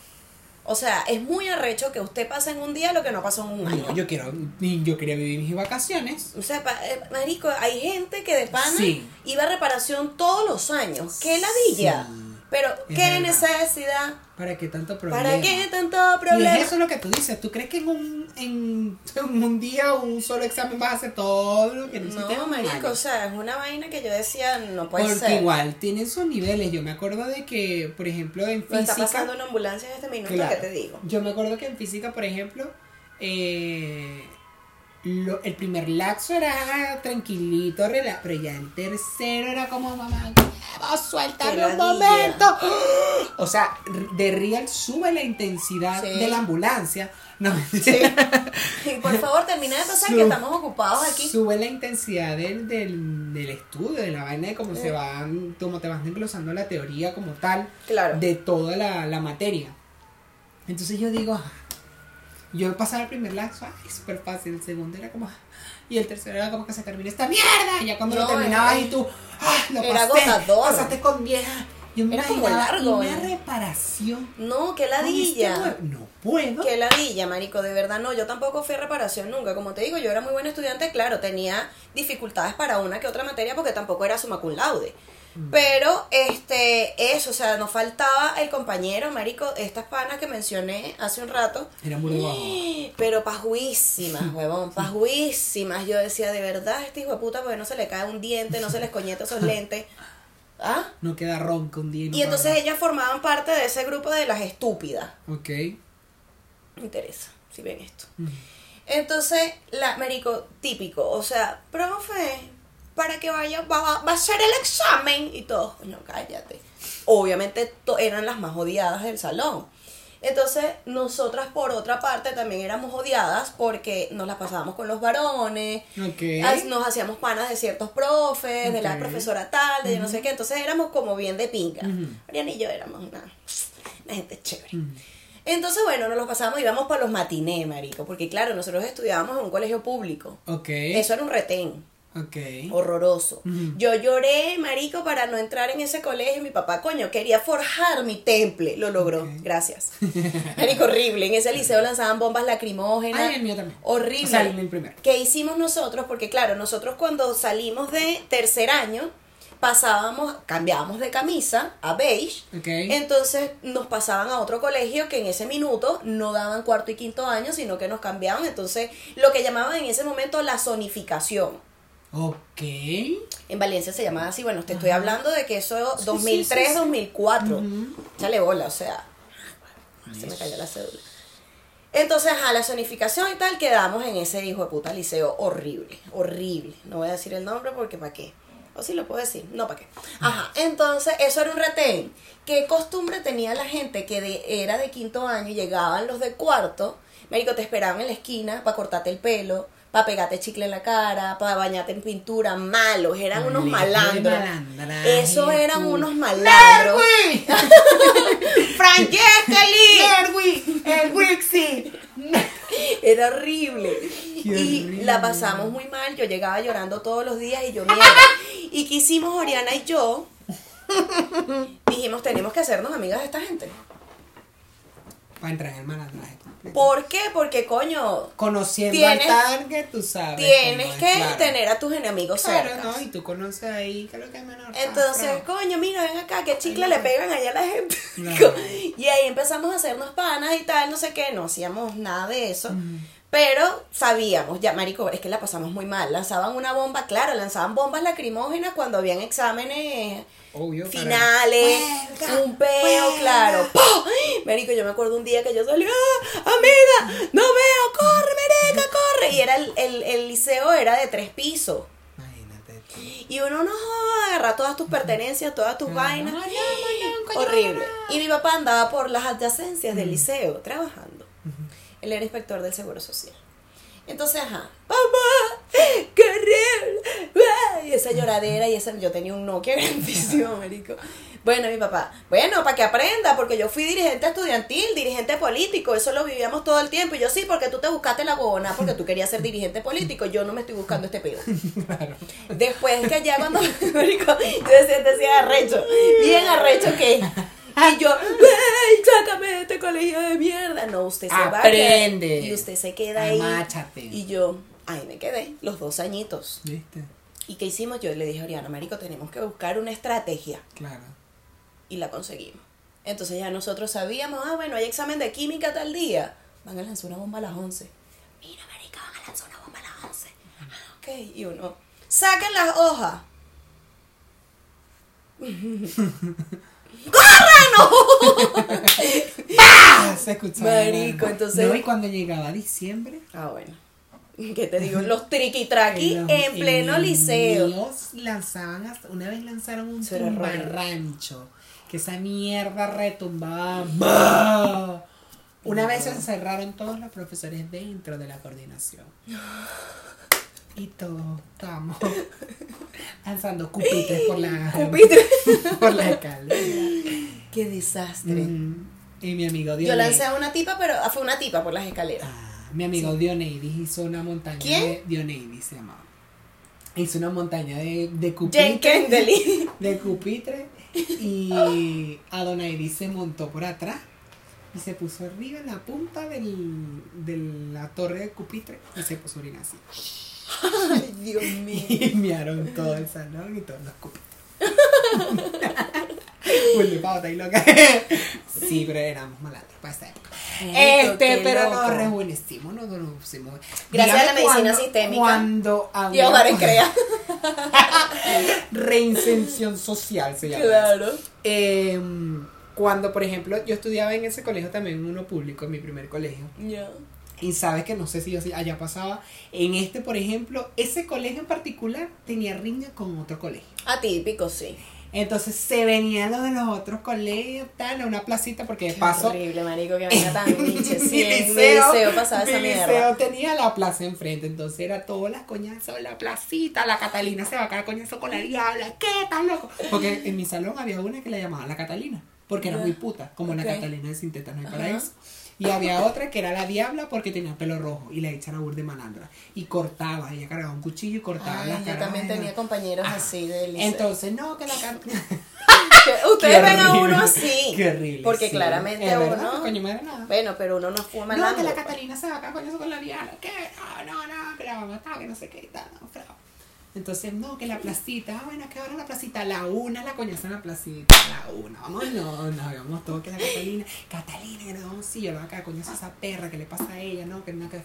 O sea, es muy arrecho que usted pase en un día lo que no pasó en un año. No, yo quiero, yo quería vivir mis vacaciones. O sea, pa- eh, marico, hay gente que de pana Sí. iba a reparación todos los años. ¡Qué ladilla! Sí. Pero, ¿qué verdad. necesidad? ¿Para qué tanto problema? ¿Para qué tanto Y problema? es eso lo que tú dices. ¿Tú crees que en un, en, en un día un solo examen vas a hacer todo lo que necesitas? No, marico, o sea, es una vaina que yo decía, no puede Porque ser. igual tienen sus niveles. Yo me acuerdo de que, por ejemplo, en Me está física. pasando una ambulancia en este minuto, Claro. ¿qué te digo? Yo me acuerdo que en física, por ejemplo, eh, lo- el primer laxo era tranquilito, rela- pero ya el tercero era como mamá, vamos Qué un momento. O sea, de real sube la intensidad Sí. de la ambulancia. No, Y por favor, termina de pasar que estamos ocupados aquí. Sube la intensidad del, del, del estudio, de la vaina de cómo se van, cómo te vas desglosando la teoría como tal Claro. de toda la, la materia. Entonces yo digo, yo pasaba el primer laxo, ay, súper fácil, el segundo era como, y el tercero era como que se termina esta mierda, y ya cuando lo terminabas era- y tú, ah, lo era pasé, agotador. pasaste con vieja. Yo me Era como largo, una ¿eh? reparación. No, qué este ladilla. No puedo. Qué ladilla, marico, de verdad no, yo tampoco fui a reparación nunca, como te digo, yo era muy buen estudiante, claro, tenía dificultades para una que otra materia porque tampoco era summa cum laude. Pero, este, eso, o sea, nos faltaba el compañero, marico, estas panas que mencioné hace un rato, Era muy bajo. pero pajuísimas, huevón, pajuísimas. Yo decía, de verdad, este hijo de puta, porque no se le cae un diente, no se le escoñeta esos lentes. ¿Ah? No queda ronca un no Y entonces para. ellas formaban parte de ese grupo de las estúpidas. Ok. Me interesa, si ven esto. Mm. Entonces, la Mérico, típico, o sea, profe, para que vaya, va, va a hacer el examen y todo. Coño, cállate. Obviamente to- eran las más odiadas del salón. Entonces, nosotras por otra parte también éramos odiadas porque nos las pasábamos con los varones, nos hacíamos panas de ciertos profes, de la profesora tal, de yo no sé qué, entonces éramos como bien de pinga. Mariana y yo éramos una, una gente chévere. Entonces, bueno, nos los pasamos, íbamos para los matinés, marico, porque claro, nosotros estudiábamos en un colegio público. Eso era un retén, Horroroso. Yo lloré, marico, para no entrar en ese colegio. Mi papá, coño, quería forjar mi temple. Lo logró, gracias. marico, horrible. En ese liceo lanzaban bombas lacrimógenas. Ay, el mío también. Horrible. O sea, el primero. ¿Qué hicimos nosotros? Porque claro, nosotros cuando salimos de tercer año, pasábamos, cambiábamos de camisa a beige. Entonces nos pasaban a otro colegio que en ese minuto no daban cuarto y quinto año, sino que nos cambiaban. Entonces, lo que llamaban en ese momento la zonificación. Ok. En Valencia se llamaba así. Bueno, te estoy hablando de que eso Sí, 2003, sí, sí. 2004. Ujú. Échale bola, o sea. Se me cayó la cédula. Entonces, a la zonificación y tal, quedamos en ese hijo de puta liceo horrible, horrible. No voy a decir el nombre porque ¿para qué? O si lo puedo decir, no, ¿para qué? Ajá, entonces, eso era un retén. ¿Qué costumbre tenía la gente que de- era de quinto año y llegaban los de cuarto? Médico, te esperaban en la esquina para cortarte el pelo, para pegarte chicle en la cara, para bañarte en pintura. Malos, eran unos malandros. Esos eran unos malandros. ¡Francesca Lee! ¡El Wixi! Era horrible. Qué y horrible. la pasamos muy mal. Yo llegaba llorando todos los días y yo mierda. y qué hicimos Oriana y yo. Dijimos, tenemos que hacernos amigas de esta gente. Para entrar en el malandraje. ¿Por qué? Porque, coño, Conociendo Tienes- al target, tú sabes. tienes que claro. tener a tus enemigos Claro, cerca. no, y tú conoces ahí, que es lo que es menor. Entonces, Ah, coño, mira, ven acá, qué chicle le pegan allá a la gente. Y ahí empezamos a hacernos panas y tal, no sé qué, no hacíamos nada de eso. Pero sabíamos, ya, marico, es que la pasamos muy mal. Lanzaban una bomba, claro, lanzaban bombas lacrimógenas cuando habían exámenes Obvio, finales, un peo, huelga. claro. Marico, yo me acuerdo un día que yo salí, ¡ah, amiga! ¡No veo! ¡Corre, marica, corre! Y era el, el, el liceo era de tres pisos. Y uno no agarra todas tus pertenencias, todas tus vainas. no, no, Horrible. Y mi papá andaba por las adyacencias del liceo trabajando. Él era inspector del Seguro Social. Entonces, ajá, papá, qué horrible. Y esa lloradera y esa, yo tenía un Nokia grandísimo, marico. Bueno, mi papá, bueno, para que aprenda, porque yo fui dirigente estudiantil, dirigente político, eso lo vivíamos todo el tiempo. Y yo sí, porque tú te buscaste la huevona, porque tú querías ser dirigente político, yo no me estoy buscando este pedo. Después que ya cuando, marico, yo decía, decía arrecho, bien arrecho que. Y yo, ¡ay, sácame de este colegio de mierda! No, usted se va a Aprende. quedar. Y usted se queda ahí. Amáchate. Y yo, ahí me quedé, los dos añitos. ¿Viste? ¿Y qué hicimos? Yo le dije a Oriana, marico, tenemos que buscar una estrategia. Claro. Y la conseguimos. Entonces ya nosotros sabíamos, ah, bueno, hay examen de química tal día. Van a lanzar una bomba a las 11. Mira, marica, van a lanzar una bomba a las 11. Ah, ok. Y uno, saquen las hojas. ¡Ah! Se escuchaba. Marico, entonces- No, y cuando llegaba diciembre. Ah, bueno. ¿Qué te digo? Los triqui-traqui los- en pleno los liceo. míos lanzaban hasta, una vez lanzaron un rancho que esa mierda retumbaba ¡bah! una vez encerraron todos los profesores dentro de la coordinación y todos estábamos lanzando cupitres por la por la escalera Qué desastre. Mm, y mi amigo Yo Dioneidis lancé a una tipa, pero ah, fue una tipa por las escaleras. Ah, mi amigo Dioneidis hizo una montaña ¿Quién? de Dioneidis se llamaba hizo una montaña de, de Jane cupitre Kendall. de cupitre y Adonaidis se montó por atrás y se puso arriba en la punta del, de la torre de cupitre y se puso a orinar así. Ay, Dios mío. Y mearon todo el salón y todos los pauta y loca. Sí, pero éramos malandros para esa época. Este, pero loco. nos rejuvenecimos, nos pusimos. Gracias a la medicina cuando- sistémica. Cuando Y ahora crea. Reinserción social se llama. Claro. Eh, cuando, por ejemplo, yo estudiaba en ese colegio también, uno público, en mi primer colegio. Ya. Y sabes que no sé si allá pasaba. En este, por ejemplo, ese colegio en particular tenía riña con otro colegio. Atípico, sí. Entonces se venían los de los otros colegios, tal, a una placita, porque de Qué paso. horrible, marico, que venga tan biche. mi Sí, mi liceo pasaba esa mi mierda. liceo tenía la plaza enfrente, entonces era todas las coñazos, la placita, la Catalina se va a caer coñazo con la diabla, ¿qué tan loco? Porque en mi salón había una que la llamaban la Catalina, porque era muy puta, como la Catalina de Sinteta no hay Ajá. paraíso. Y había otra que era la diabla porque tenía pelo rojo y la echaba burde malandra. Y cortaba, ella cargaba un cuchillo y cortaba Ay, las yo también tenía compañeros Ajá. así de liceo. Entonces, no, que la. Que Ustedes ven a uno así. Qué horrible. Porque sí. claramente uno. coño, madre, nada. Bueno, pero uno no fue No, malandro. que la pues. Catalina se va con eso con la diabla. ¿Qué? No, no, no, que la va a matar, que no sé qué y tal. No, frao. Entonces, no, que la placita. Ah, bueno, que ahora la placita. La una, la coñaza en la placita. La una. Vamos, no, no, vamos todo que la Catalina. Catalina, que no, sí, yo acá, coñazo a esa perra, que le pasa a ella, no, que no, que es.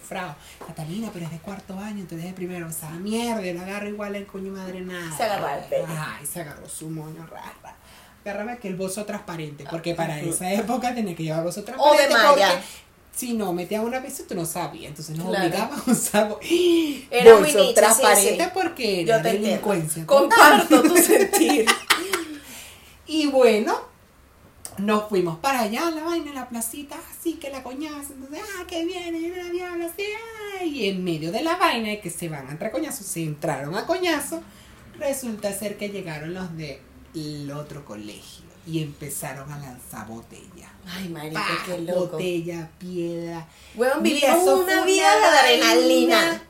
Catalina, pero es de cuarto año, entonces de primero. Esa mierda, yo la agarro igual el coño madre nada. Se agarraba el pelo. Ay, se agarró su moño rara. Agárrame que el bozo transparente, porque para esa época tenía que llevar bozo O de transparente. malla. Si no metías una vez, tú no sabías. Entonces nos Claro. a usar Era muy bolso niche, sí, transparente sí. porque Yo era te entiendo. delincuencia. Comparto tu sentir. Y bueno, nos fuimos para allá, la vaina, la placita, así que la coñazo. Entonces, ah, que viene, viene la diabla, así, ah, Y en medio de la vaina de que se van a entrar coñazos, se entraron a coñazo. Resulta ser que llegaron los de el otro colegio y empezaron a lanzar botella. Ay, marico, Pa, qué loco. Botella, piedra. Weón, vivimos una vida de adrenalina.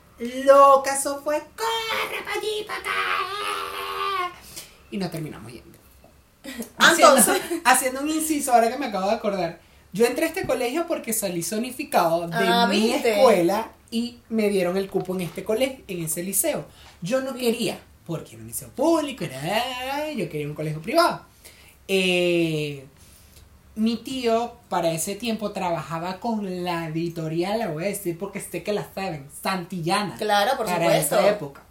Loca, eso fue, corre pa' allí, pa' acá. Y nos terminamos yendo. Haciendo, Entonces. haciendo un inciso, ahora que me acabo de acordar. Yo entré a este colegio porque salí zonificado de Ah, mi ¿viste? escuela y me dieron el cupo en este colegio, en ese liceo. Yo no quería, porque era un liceo público, era, yo quería un colegio privado. Eh, mi tío para ese tiempo trabajaba con la editorial, la voy a decir porque sé que la saben, Santillana. Claro, por para supuesto. esa época.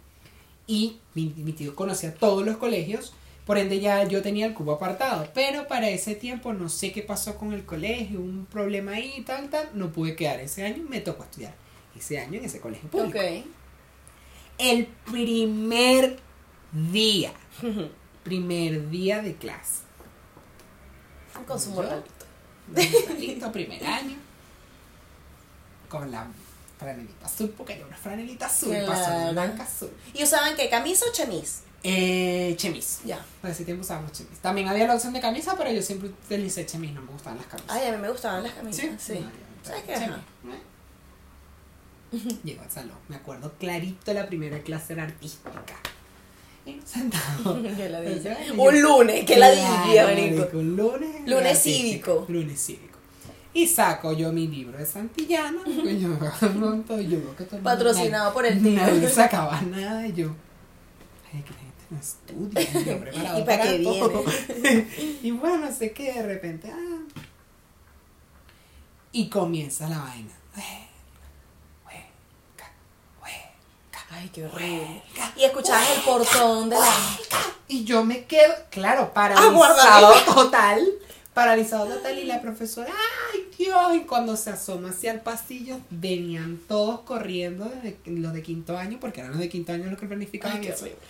Y mi, mi tío conocía todos los colegios, por ende ya yo tenía el cubo apartado. Pero para ese tiempo no sé qué pasó con el colegio, un problema ahí y tal, tal. No pude quedar ese año, me tocó estudiar ese año en ese colegio público. Ok. El primer día, primer día de clase. Con su Yo, mortalito. Listo, primer año. Con la franelita azul, porque era una franelita azul, Claro. pasó blanca azul. ¿Y usaban qué? ¿Camisa o chemis? Eh, chemis. Ya. Para ese tiempo usábamos chemis. También había la opción de camisa, pero yo siempre utilicé chemis, no me gustaban las camisas. Ay, a mí me gustaban las camisas. Sí. No, ¿Sabes qué? chemis. ¿eh? Llego al salón, me acuerdo clarito la primera clase era artística. Sentado. Ay, Un lunes, Claro, marico. marico, un lunes. Lunes cívico. Lunes cívico. Y saco yo mi libro de Santillana. yo, pronto, yo veo que todo Patrocinado por el tío. Nadie sacaba nada. Y yo, ay, que la gente no estudia. yo preparado ¿Y para qué todo. y bueno, sé que de repente. ah, y comienza la vaina. Hueca, Ay, qué horrible. Y escuchabas el portón de la. Y yo me quedo, claro, paralizado total. Paralizado total. Y la profesora, ¡ay, Dios! Y cuando se asoma hacia el pasillo, venían todos corriendo, desde los de quinto año, porque eran los de quinto año los que planificaban Ay, qué eso. horrible.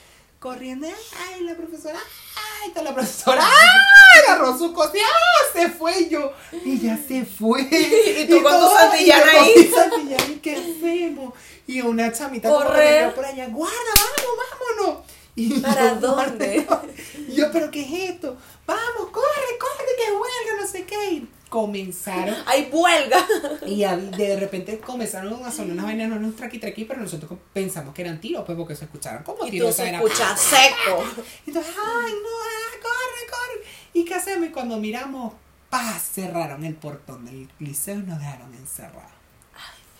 Corriendo, ¡ay! La profesora, ¡ay! Toda la profesora, ¡ay! Agarró su cosa ¡ah! Se fue y yo. Y ya se fue. Y tú con tu con ahí. mi santillana, ¿y qué hacemos? Y una chamita quedó por allá, guarda, vamos, vámonos. Y ¿Para yo, dónde? guarda, y yo, ¿pero qué es esto? Vamos, corre, corre, que huelga, no sé qué. Y comenzaron. ¡Ay, huelga! Y de repente comenzaron a sonar unas vainas, no unos traqui traqui, pero nosotros pensamos que eran tiros, pues porque se escucharon como Y tiros. tú sea, se escuchas seco. Entonces, ay, no, ah, corre, corre. ¿Y qué hacemos? Y cuando miramos, pa, cerraron el portón del liceo y nos dejaron encerrados.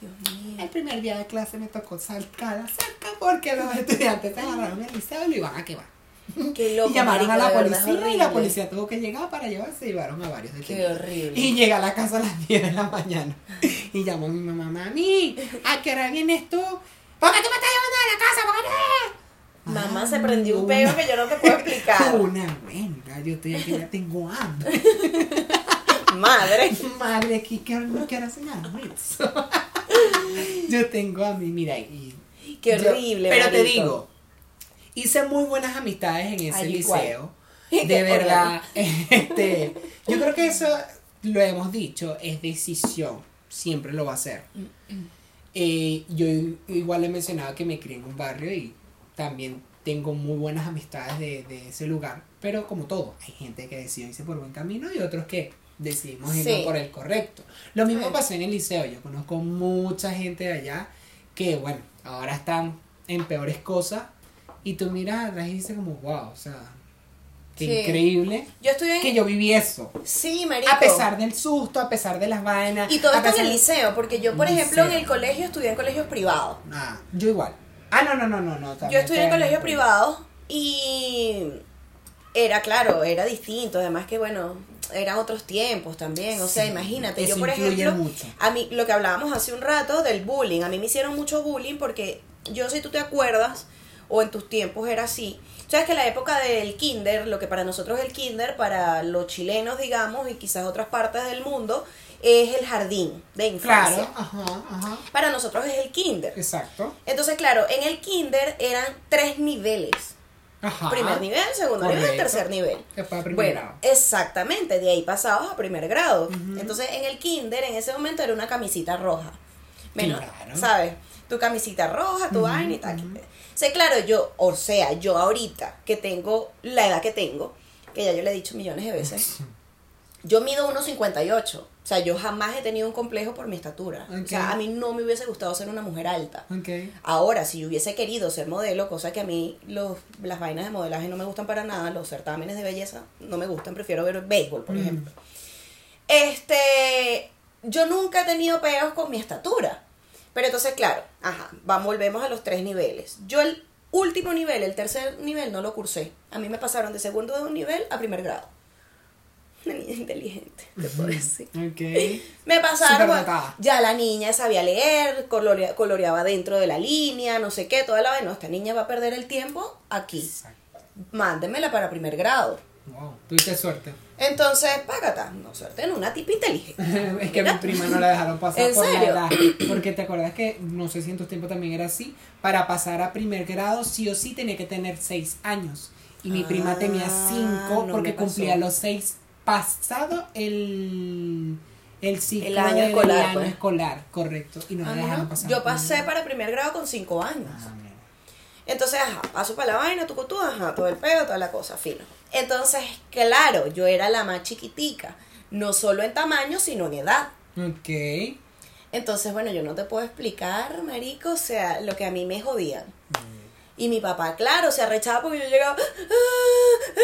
Dios mío. El primer día de clase me tocó saltar a cerca porque los estudiantes se agarraron el liceo y lo iban a quemar. Qué loco. y llamaron a la policía y la policía tuvo que llegar para llevarse y llevaron a varios Qué detenidos. horrible. Y llegué a la casa a las 10 de la mañana. Y llamó a mi mamá, mami, ¿a qué hora vienes tú? ¿Por qué tú me estás llevando de la casa? ¿Por qué no? Mamá se Ah, prendió un pego que yo no te puedo explicar. Una venga, yo estoy aquí, ya tengo hambre. Madre. Madre, ¿qué, qué, qué hora es el almuerzo? Yo tengo a mí, mira, y... Qué yo- horrible. pero te digo, hice muy buenas amistades en ese Ay, liceo. De verdad, este, yo creo que eso lo hemos dicho, es decisión, siempre lo va a ser. Eh, yo igual he mencionado que me crié en un barrio y también tengo muy buenas amistades de, de ese lugar, pero como todo, hay gente que decidió irse por buen camino y otros que decidimos irnos Sí. por el correcto. Lo mismo pasó en el liceo, yo conozco mucha gente de allá que, bueno, ahora están en peores cosas y tú miras atrás y dices como, wow, o sea, qué Sí. increíble Yo estuve en. que yo viví eso. Sí, marico. A pesar del susto, a pesar de las vainas. Y todo esto en el liceo, porque yo, por Liceo. ejemplo, en el colegio estudié en colegios privados. Ah, yo igual. Ah, no, no, no, no, no. Yo estudié en colegios privados y era claro, era distinto, además que bueno, eran otros tiempos también, o sea, Sí, imagínate, yo por ejemplo, mucho. a mí lo que hablábamos hace un rato del bullying, a mí me hicieron mucho bullying porque yo si tú te acuerdas o en tus tiempos era así. Sabes que la época del kinder, lo que para nosotros es el kinder, para los chilenos, digamos, y quizás otras partes del mundo, es el jardín de infancia. Claro, ajá, ajá. Para nosotros es el kinder. Exacto. Entonces, claro, en el kinder eran tres niveles. Ajá. Primer nivel, segundo nivel, Correcto. tercer nivel. Después de primer Bueno, grado. exactamente, de ahí pasabas a primer grado. Entonces, en el kinder, en ese momento era una camisita roja. Menos, Claro. ¿sabes? Tu camisita roja, tu vaina y tal. Sea, claro, yo, o sea, yo ahorita que tengo la edad que tengo, que ya yo le he dicho millones de veces. Yo mido 1,58. O sea, yo jamás he tenido un complejo por mi estatura. O sea, a mí no me hubiese gustado ser una mujer alta. Ok. Ahora, si yo hubiese querido ser modelo, cosa que a mí los, las vainas de modelaje no me gustan para nada, los certámenes de belleza no me gustan, prefiero ver béisbol, por Mm. ejemplo. Este, yo nunca he tenido peos con mi estatura. Pero entonces, claro, ajá, vamos, volvemos a los tres niveles. Yo el último nivel, el tercer nivel, no lo cursé. A mí me pasaron de segundo de un nivel a primer grado. Una niña inteligente, te puedo decir. Me pasaron, ya la niña sabía leer, colorea- coloreaba dentro de la línea, no sé qué, toda la vez. No, esta niña va a perder el tiempo aquí. Exacto. Mándemela para primer grado. Wow, tuviste suerte. Entonces, págata, no suerte en una tipa inteligente. es que a mi prima no la dejaron pasar ¿En por serio? la edad. Porque te acuerdas que, no sé si en tu tiempo también era así, para pasar a primer grado sí o sí tenía que tener seis años. Y mi prima Ah, tenía cinco no porque cumplía los seis pasado el, el ciclo El año del escolar, año pues. escolar, correcto. Y no Ah, dejaron pasar. Yo pasé para primer grado con cinco años. Ah. Entonces, ajá, paso para la vaina, tú tú, ajá, todo el pedo, toda la cosa, fino. Entonces, claro, yo era la más chiquitica, no solo en tamaño, sino en edad. Ok. Entonces, bueno, yo no te puedo explicar, marico, o sea, lo que a mí me jodían. Y mi papá, claro, se arrechaba porque yo llegaba, "Ah,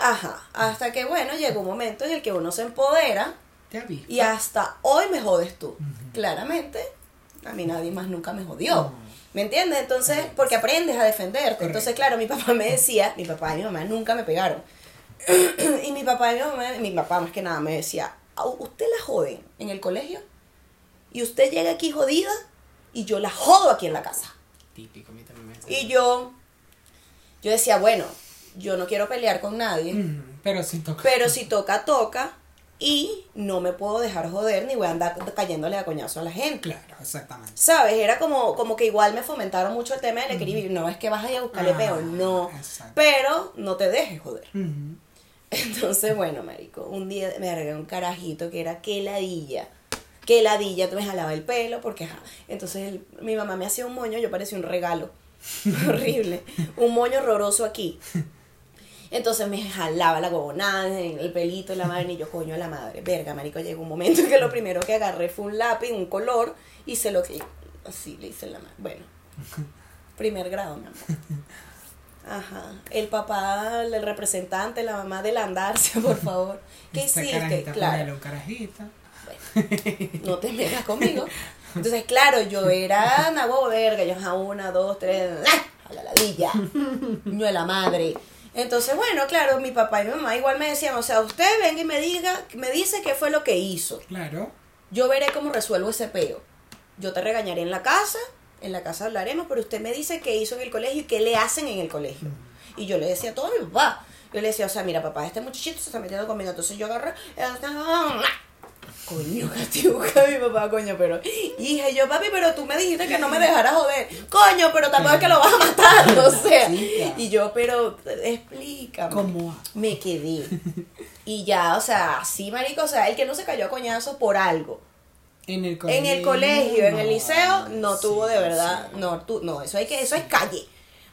ah", ajá, hasta que, bueno, llegó un momento en el que uno se empodera Te y hasta hoy me jodes tú. Claramente, a mí nadie más nunca me jodió. ¿Me entiendes? Entonces, porque aprendes a defenderte. Entonces, claro, mi papá me decía, mi papá y mi mamá nunca me pegaron. y mi papá y mi mamá, mi papá más que nada me decía, "¿A ¿usted la joden en el colegio? Y usted llega aquí jodida y yo la jodo aquí en la casa. Típico, a mí también me. Y yo, yo decía, bueno, yo no quiero pelear con nadie, Mm, Pero sí toca. pero si toca, toca. Y no me puedo dejar joder ni voy a andar cayéndole a coñazo a la gente. Claro, exactamente. ¿Sabes? Era como, como que igual me fomentaron mucho el tema del equilibrio. No es que vas a ir a buscarle Ah, peo, no. exacto. Pero no te dejes joder. Entonces, bueno, marico, un día me agregué un carajito que era que ladilla. Que ladilla, me jalaba el pelo porque, ajá. Entonces el- mi mamá me hacía un moño, yo parecía un regalo. Horrible. Un moño horroroso aquí. Entonces me jalaba la huevonada, el pelito, la vaina, y yo, coño, a la madre. Verga, marico, llegó un momento en que lo primero que agarré fue un lápiz, un color, y se lo... Así le hice en la mano. Bueno, primer grado, mi amor. Ajá. El papá, el representante, la mamá del andarse, por favor. ¿Qué Esta hiciste? Claro. carajita. no te metas conmigo. Entonces, claro, yo era una verga, yo a una, dos, tres, ¡ah! a la ladilla, no a la madre. Entonces, bueno, claro, mi papá y mi mamá igual me decían, o sea, usted venga y me diga, me dice qué fue lo que hizo. Claro. Yo veré cómo resuelvo ese peo. Yo te regañaré en la casa, en la casa hablaremos, pero usted me dice qué hizo en el colegio y qué le hacen en el colegio. Y yo le decía todo a mi papá. Yo le decía, o sea, mira, papá, este muchachito se está metiendo conmigo. Entonces yo agarré. Coño, catiuca mi papá, coño, pero. Hija, yo, papi, pero tú me dijiste que no me dejaras joder. Coño, pero tampoco es que lo vas a matar, o sea. Sí, claro. Y yo, pero explícame. ¿Cómo? Me quedé. Y ya, o sea, así, marico, o sea, el que no se cayó a coñazos por algo. En el colegio. En el colegio, en el liceo, no sí, tuvo de verdad, sí. no, tú, no, eso hay que, eso es calle.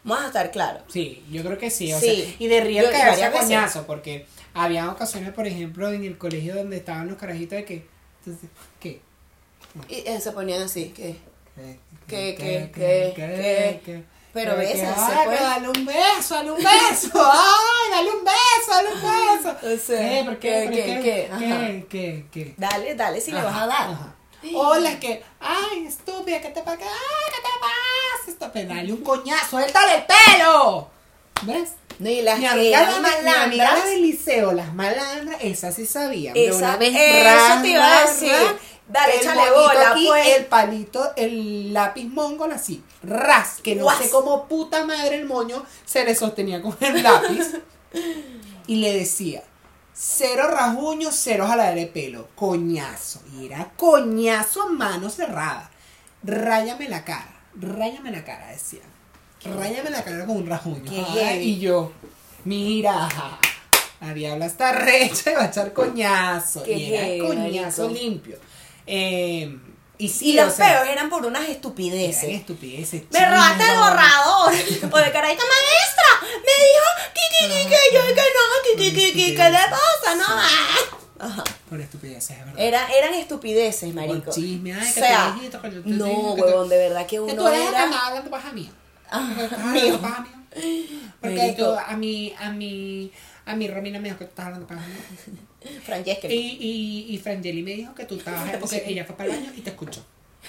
Vamos a estar claros. Sí, yo creo que sí. O Sí. sea, y de río Yo- que hace varias veces. coñazo, porque había ocasiones, por ejemplo, en el colegio donde estaban los carajitos de que. Entonces, ¿Qué? Y eh, se ponían así, que ¿Qué? ¿Qué, qué, qué, qué? Pero ¿Qué? bésense, pues. dale un beso, dale un beso. Ay, dale un beso, dale un beso. O sea, ¿Qué? ¿Por qué? ¿qué, ¿Por qué, qué? qué? ¿Qué? ¿Qué? ¿Qué? dale, dale, si le vas a dar. ajá. Hola, que, ay, estúpida, ¿qué te pasa? Ay, ¿qué te pasa? Dale un coñazo, dale el pelo. ¿Ves? Ni las Mi amiga, eran la, mi amiga malandras. del liceo, las malandras, esas sí sabían. De Esa- una vez, eso te iba a decir. Dale, el échale bola, aquí, pues. El palito, el lápiz mongol así, ras, que no sé cómo puta madre el moño se le sostenía con el lápiz. y le decía, cero rasguños, cero jaladera de pelo, coñazo. Y era coñazo a mano cerrada. Ráyame la cara, ráyame la cara, decía. Ráyame la cara con un Ay, heavy. y yo, mira, la diabla está recha y va a echar coñazo. Qué y era coñazo marico. limpio. Eh, y sí, Y los sea, peos eran por unas eran estupideces. Me robaste el borrador. O de carajita maestra. Me dijo que, que, que, que yo que no, que, que, que, que, estupideces, es verdad. Era, eran estupideces, marico. Con chisme, ay, o sea, te dijiste, coño, tú no, huevón, de verdad que Que uno tú eres el que era... Ah, mío. Porque tú, a mi, a mi, a mi Romina me dijo que tú estabas hablando paja mía. Francesca. Y, y, y Frangeli me dijo que tú estabas, porque ella fue para el baño y te escuchó.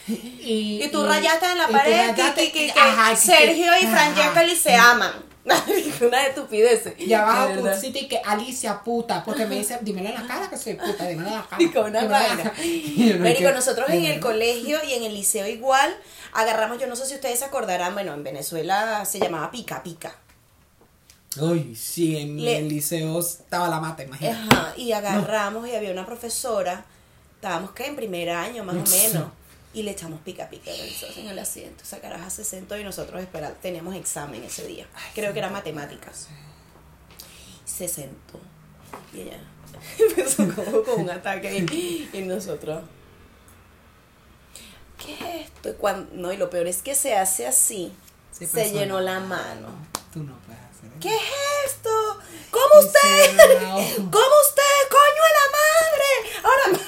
Y, Y tú rayaste en la pared rayaste que, Sergio y. Francesca se aman. Una estupidez. Y abajo verdad. pusiste que Alicia puta, porque me dice, dímelo en la cara que soy puta, dímelo en la cara. Y con una vaina. Y Marico, nosotros en el colegio y en el liceo igual agarramos, yo no sé si ustedes se acordarán, bueno, en Venezuela se llamaba pica pica. Uy, sí, en Le- el liceo estaba la mata, imagínate. Ajá, y agarramos y había una profesora, estábamos que en primer año más o menos, y le echamos pica pica en el asiento. Esa caraja se sentó y nosotros esperamos, teníamos examen ese día. Creo que era matemáticas. Se sentó y ella empezó como con un ataque y, y nosotros. ¿Qué es esto? Y cuando, no, y lo peor es que se hace así. Se, llenó la mano. Tú no puedes hacer eso. ¿Qué es esto? ¿Cómo usted? ¿Cómo usted? ¡Coño de la madre! Ahora,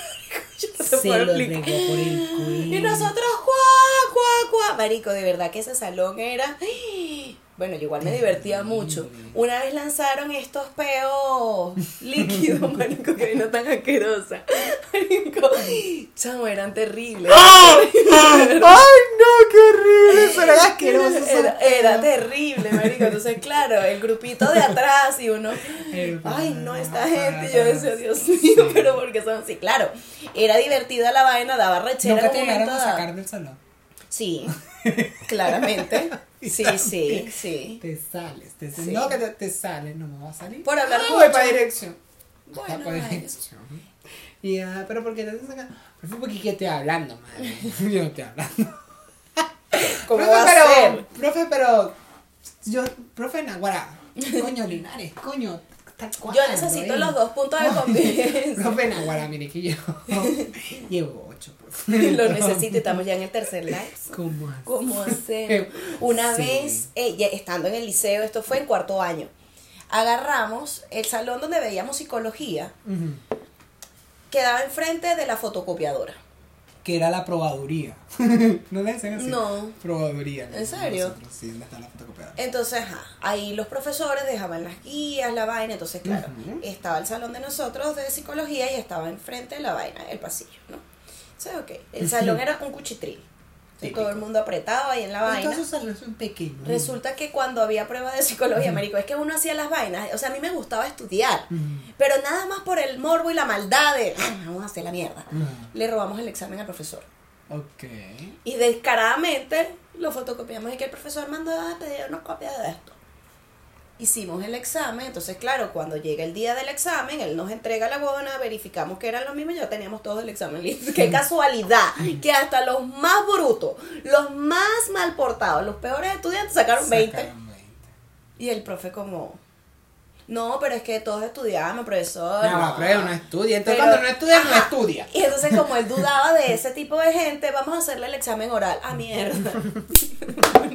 yo no Se lo por el. Y nosotros, cuá, cuá, cuá. Marico, de verdad que ese salón era. Bueno, yo igual me divertía mucho. Una vez lanzaron estos peos líquidos, marico, que no tan asquerosa. Marico, chamo, eran terribles. ¡Ay, no, qué horrible! Eso era asqueroso. Era, era terrible, marico. Entonces, claro, el grupito de atrás y uno, ay, no, esta gente. Y yo decía, Dios mío, pero porque son así? Claro, era divertida la vaina, daba rechera. Nunca te llegaron a sacar del salón. Sí, claramente. Sí, sí, sí. Te sales, te Sí. No, que te, te sales, no me va a salir. Por hablar ah, voy para dirección. Bueno, para dirección. Ah, pero ¿por qué te sacando? Pero porque yo estoy hablando, madre. Yo no estoy hablando. ¿Cómo profe, va a pero, ser? Profe, pero. Yo, profe Naguara. Coño, Linares, coño. Yo necesito los dos puntos de convivencia. Profe Naguara, mire que yo llevo. Lo necesito estamos ya en el tercer live. ¿Cómo así? ¿Cómo hacer? Una Sí. vez, eh, ya estando en el liceo, esto fue en cuarto año, agarramos el salón donde veíamos psicología, Ujú. quedaba enfrente de la fotocopiadora. Que era la probaduría. ¿No le dicen así? No. Probaduría. ¿no? ¿En serio? Nosotros, sí, ¿dónde está la fotocopiadora? Entonces, ajá, ahí los profesores dejaban las guías, la vaina, entonces, claro, estaba el salón de nosotros de psicología y estaba enfrente de la vaina, el pasillo, ¿no? Ok, el salón era un cuchitril. Todo el mundo apretado ahí en la vaina. Entonces salones son pequeños. Resulta que cuando había prueba de psicología, marico, es que uno hacía las vainas, o sea, a mí me gustaba estudiar, pero nada más por el morbo y la maldad de, "Ah, vamos a hacer la mierda. Le robamos el examen al profesor. Ok. Y descaradamente lo fotocopiamos y que el profesor mandó a pedir una copia de esto. Hicimos el examen, entonces claro, cuando llega el día del examen, él nos entrega la bona, verificamos que eran los mismos y ya teníamos todo el examen listo. Qué casualidad, que hasta los más brutos, los más mal portados, los peores estudiantes sacaron 20. Sacaron 20. Y el profe como, no, pero es que todos estudiamos, profesor. No, no". pero no estudia. Entonces Pero- cuando no estudia, no estudia. Y entonces como él dudaba de ese tipo de gente, vamos a hacerle el examen oral. ¡Ah, mierda!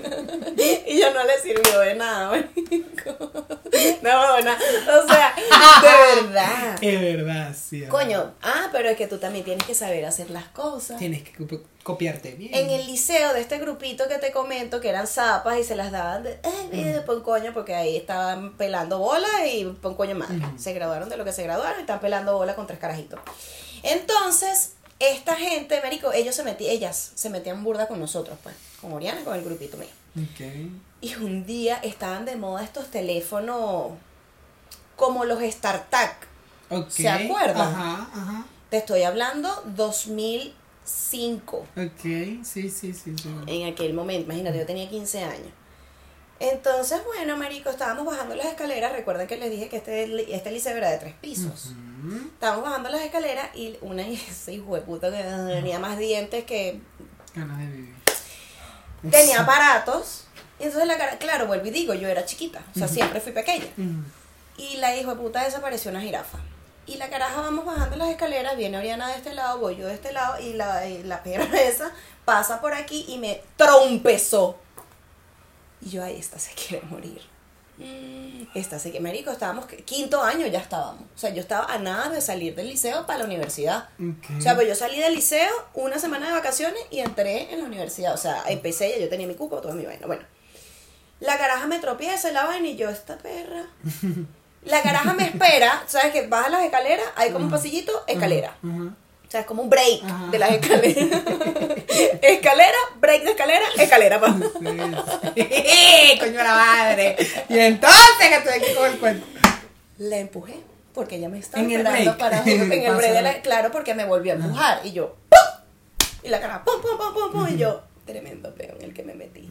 y ya no le sirvió de nada, marico. No, no, o sea, de verdad. Es verdad, sí. es Coño, verdad. ah, pero es que tú también tienes que saber hacer las cosas. Tienes que copi- copiarte bien. En el liceo de este grupito que te comento, que eran zapas y se las daban de, eh, de pon coño, porque ahí estaban pelando bola y pon coño madre. Se graduaron de lo que se graduaron y están pelando bola con tres carajitos. Entonces, esta gente, Mérico, ellos se metían, ellas se metían burda con nosotros, pues, con Oriana, con el grupito mío. Ok. Y un día estaban de moda estos teléfonos como los StarTAC. Ok. ¿Se acuerdan? Ajá, ajá. Te estoy hablando 2005. Ok, sí, sí, sí. sí. en aquel momento, imagínate, yo tenía 15 años. Entonces, bueno, marico, estábamos bajando las escaleras, recuerden que les dije que este, este liceo era de tres pisos. Ujú. Estábamos bajando las escaleras y una esa hijo de puta que tenía más dientes que Ganas de vivir. Tenía aparatos. Y entonces la cara, claro, vuelvo y digo, yo era chiquita, o sea, siempre fui pequeña. Y la hijo de puta desapareció una jirafa. Y la caraja vamos bajando las escaleras, viene Oriana de este lado, voy yo de este lado, y la, y la perra esa pasa por aquí y me trompezó. Y yo, ahí esta se quiere morir. Mm, esta sé que, marico, estábamos, quinto año ya estábamos. O sea, yo estaba a nada de salir del liceo para la universidad. O sea, pues yo salí del liceo una semana de vacaciones y entré en la universidad. O sea, empecé, ya yo tenía mi cupo, toda mi vaina. Bueno, la caraja me tropieza, la vaina y yo, esta perra. La caraja me espera, ¿sabes? Que bajas las escaleras, hay como un pasillito, escalera. O sea, es como un break Ajá. de las escaleras. escalera, break de escalera, escalera. pa. Sí. Coño la madre. Y entonces que estoy aquí con el cuento. La empujé porque ella me estaba En el esperando para en el break de la- claro porque me volvió a empujar y yo ¡pum! y la cara pum pum pum pum pum y yo tremendo peo en el que me metí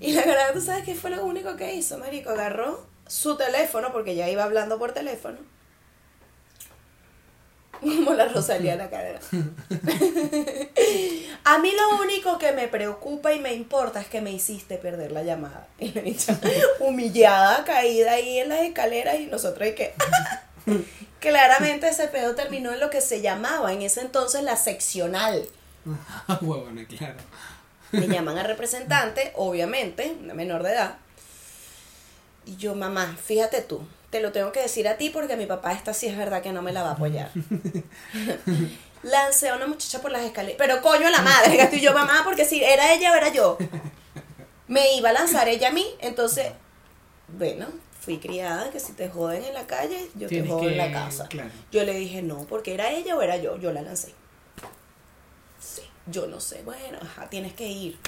y la cara tú sabes qué fue lo único que hizo marico agarró su teléfono porque ya iba hablando por teléfono como la Rosalía la cadera a mí lo único que me preocupa y me importa es que me hiciste perder la llamada y la niña humillada caída ahí en las escaleras y nosotros y que Claramente ese pedo terminó en lo que se llamaba en ese entonces la seccional. Huevona, claro. Me llaman a representante, obviamente, una menor de edad. Y yo, mamá, fíjate tú, te lo tengo que decir a ti porque mi papá esta sí es verdad que no me la va a apoyar. Lancé a una muchacha por las escaleras. Pero coño la madre, gato y yo, mamá, porque si era ella o era yo. Me iba a lanzar ella a mí, entonces, bueno, fui criada que si te joden en la calle, yo Tienes te jodo en la que- casa. claro. Yo le dije, no, porque era ella o era yo, yo la lancé. Sí, yo no sé, bueno, ajá, tienes que ir.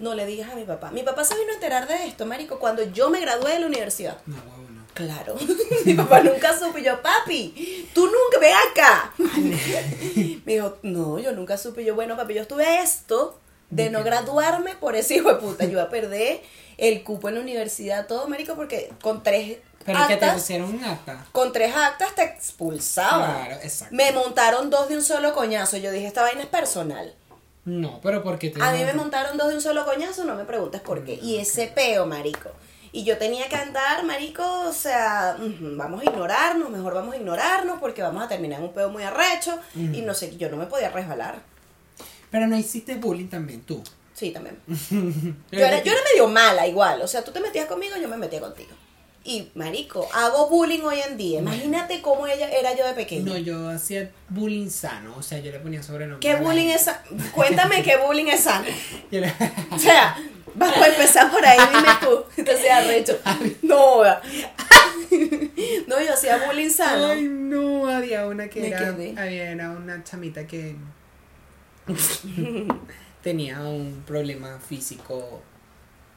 No le digas a mi papá. Mi papá se vino a enterar de esto, marico, cuando yo me gradué de la universidad. No, huevona. Claro, mi papá nunca supo. Yo, papi, tú nunca, ve acá. Me dijo, no, yo nunca supe. Yo, bueno, papi, yo estuve a esto de no graduarme por ese hijo de puta. Yo iba a perder el cupo en la universidad, todo, marico, porque con tres Pero que te actas, pusieron un acta. con tres actas te expulsaban. Claro, exacto. Me montaron dos de un solo coñazo. Yo dije, esta vaina es personal. No, pero porque te. A mí me montaron dos de un solo coñazo, no me preguntes por qué. Y ese peo, marico. Y yo tenía que andar, marico, o sea, vamos a ignorarnos, mejor vamos a ignorarnos porque vamos a terminar en un peo muy arrecho. Y no sé, yo no me podía resbalar. Pero no hiciste bullying también tú. Sí, también. Yo era, yo era medio mala igual, o sea, tú te metías conmigo, yo me metía contigo. Y, marico, hago bullying hoy en día. Imagínate cómo ella era yo de pequeña. No, yo hacía bullying sano. O sea, yo le ponía sobrenombre. ¿Qué bullying es sa- Cuéntame qué bullying es sano. O sea, vamos a empezar por ahí, dime tú. Entonces, arrecho. No. No, yo hacía bullying sano. Ay, no, había una que era. Había era una chamita que. tenía un problema físico.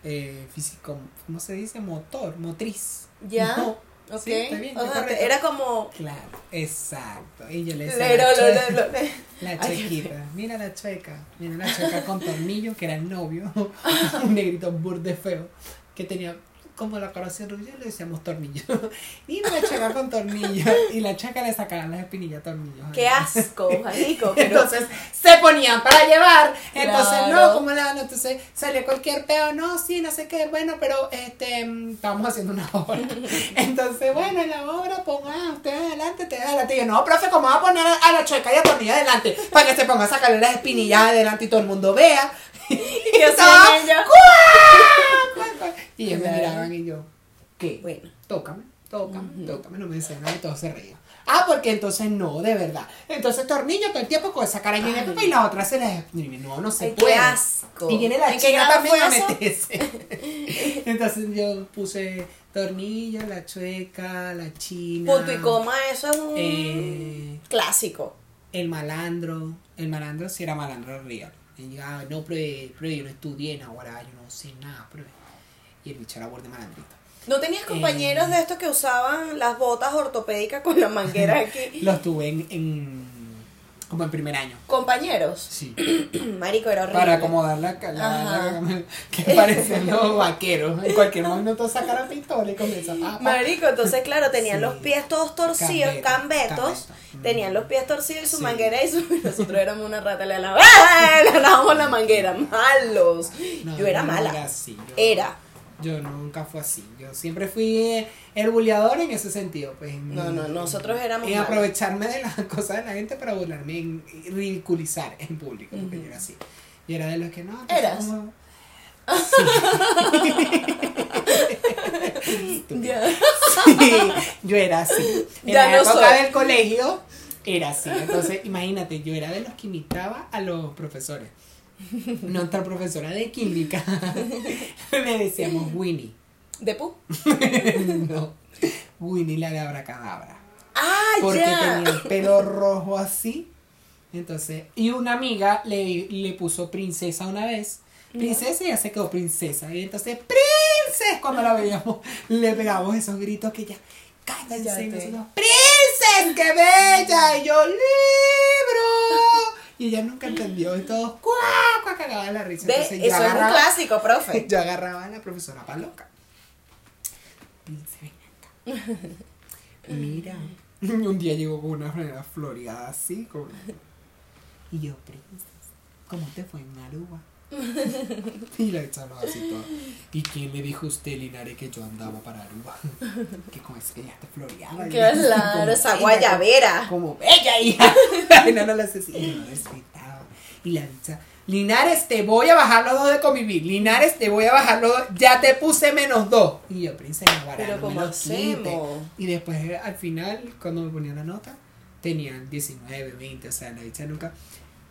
Eh, físico, ¿cómo se dice? Motor, motriz. ¿Ya? No. Ok. Sí, está bien, O está sea, correcto. era como. Claro, exacto. Y yo le decía. Pero, la, lo- chue- lo- lo- la Ay, chuequita. Mira la chueca. Mira la chueca con tornillo, que era el novio. un negrito burde feo. Que tenía. Como la conocía Rubio, le decíamos tornillo. Mira la chueca con tornillo. Y la chueca le sacaban las espinillas tornillos. Qué asco, marico. Entonces se ponían para llevar. Entonces, Claro. no, como la no, entonces salió cualquier peo, no, sí, no sé qué, bueno, pero este mm, estábamos haciendo una obra. Entonces, bueno, en la obra ponga usted adelante, te adelante. Y yo, no, profe, ¿cómo va a poner a la chueca y a tornilla adelante? Para que se ponga a sacarle las espinillas adelante y todo el mundo vea. Y así estaba, ella. Y ellos me miraban y yo, ¿qué? Bueno. tócame, tócame, tócame, no me decían nada y todos se reían. Ah, porque entonces no, de verdad. Entonces tornillo todo el tiempo con esa cara llena de pepa y la otra se les... No, no se Ay, qué puede. asco. Y viene la ¿En qué china grado también fue a meterse. Entonces yo puse tornillo, la chueca, la china. Punto y coma, eso es un Eh, clásico. el malandro. El malandro sí era malandro real. Y ah, no, pero, pero yo no estudié en ahora, yo no sé nada, pero... Y el bicho era borde malandrito. ¿No tenías compañeros Eh. de estos que usaban las botas ortopédicas con la manguera aquí? Los tuve en, en- como en primer año. Compañeros. Sí. Marico, era horrible. Para acomodar la cara. Ajá. Que parecen los vaqueros. En cualquier momento sacaron pistola y comienzan a. Marico, entonces claro, tenían Sí. los pies todos torcidos, Cambeto, cambetos, cambeto. tenían los pies torcidos y su Sí. manguera y su, nosotros éramos una rata, le alábamos, Alábamos la manguera, malos. No, yo era no mala. era así, yo- Era. Yo nunca fui así. Yo siempre fui eh, el buleador en ese sentido. Pues, No, no, nosotros éramos En malos. aprovecharme de las cosas de la gente para burlarme, en ridiculizar en público. Porque yo era así. Yo era de los que no. ¿Eras? como-. Sí, yo era así. En Ya la no época soy. del colegio era así. Entonces, imagínate, yo era de los que imitaba a los profesores. Nuestra profesora de química le decíamos Winnie. ¿De pu? No, Winnie la de abracadabra. Ah, Porque ya. tenía el pelo rojo así. Entonces, y una amiga le, le puso princesa una vez. Princesa y ya se quedó princesa. Y entonces, ¡Princess! Cuando la veíamos, le pegamos esos gritos que ya, cállense. Nosotros, ¡Princess! ¡Qué bella! Y yo, ¡libro! Y ella nunca entendió. Y todos, ¡cuá! Cagaban la risa. Entonces, eso es un clásico, profe. yo agarraba a la profesora pa' loca. Mira. Un día llegó con una franela floreada así. Con... Y yo, princesa, ¿cómo te fue en Aruba? y la echaron así todo. ¿Y quién le dijo a usted, Linares, que yo andaba para Aruba? que con eso que ya te floreaba. Claro, Como esa guayabera. Como bella hija. Ay, no, no la Y no respetaba. Y la dicha, Linares, te voy a bajar los dos de convivir. Linares, te voy a bajar los dos. Ya te puse menos dos. Y yo, princesa, Pero no ¿cómo me los quite. hacemos? Y después, al final, cuando me ponían la nota, tenían 19, 20. O sea, la dicha nunca.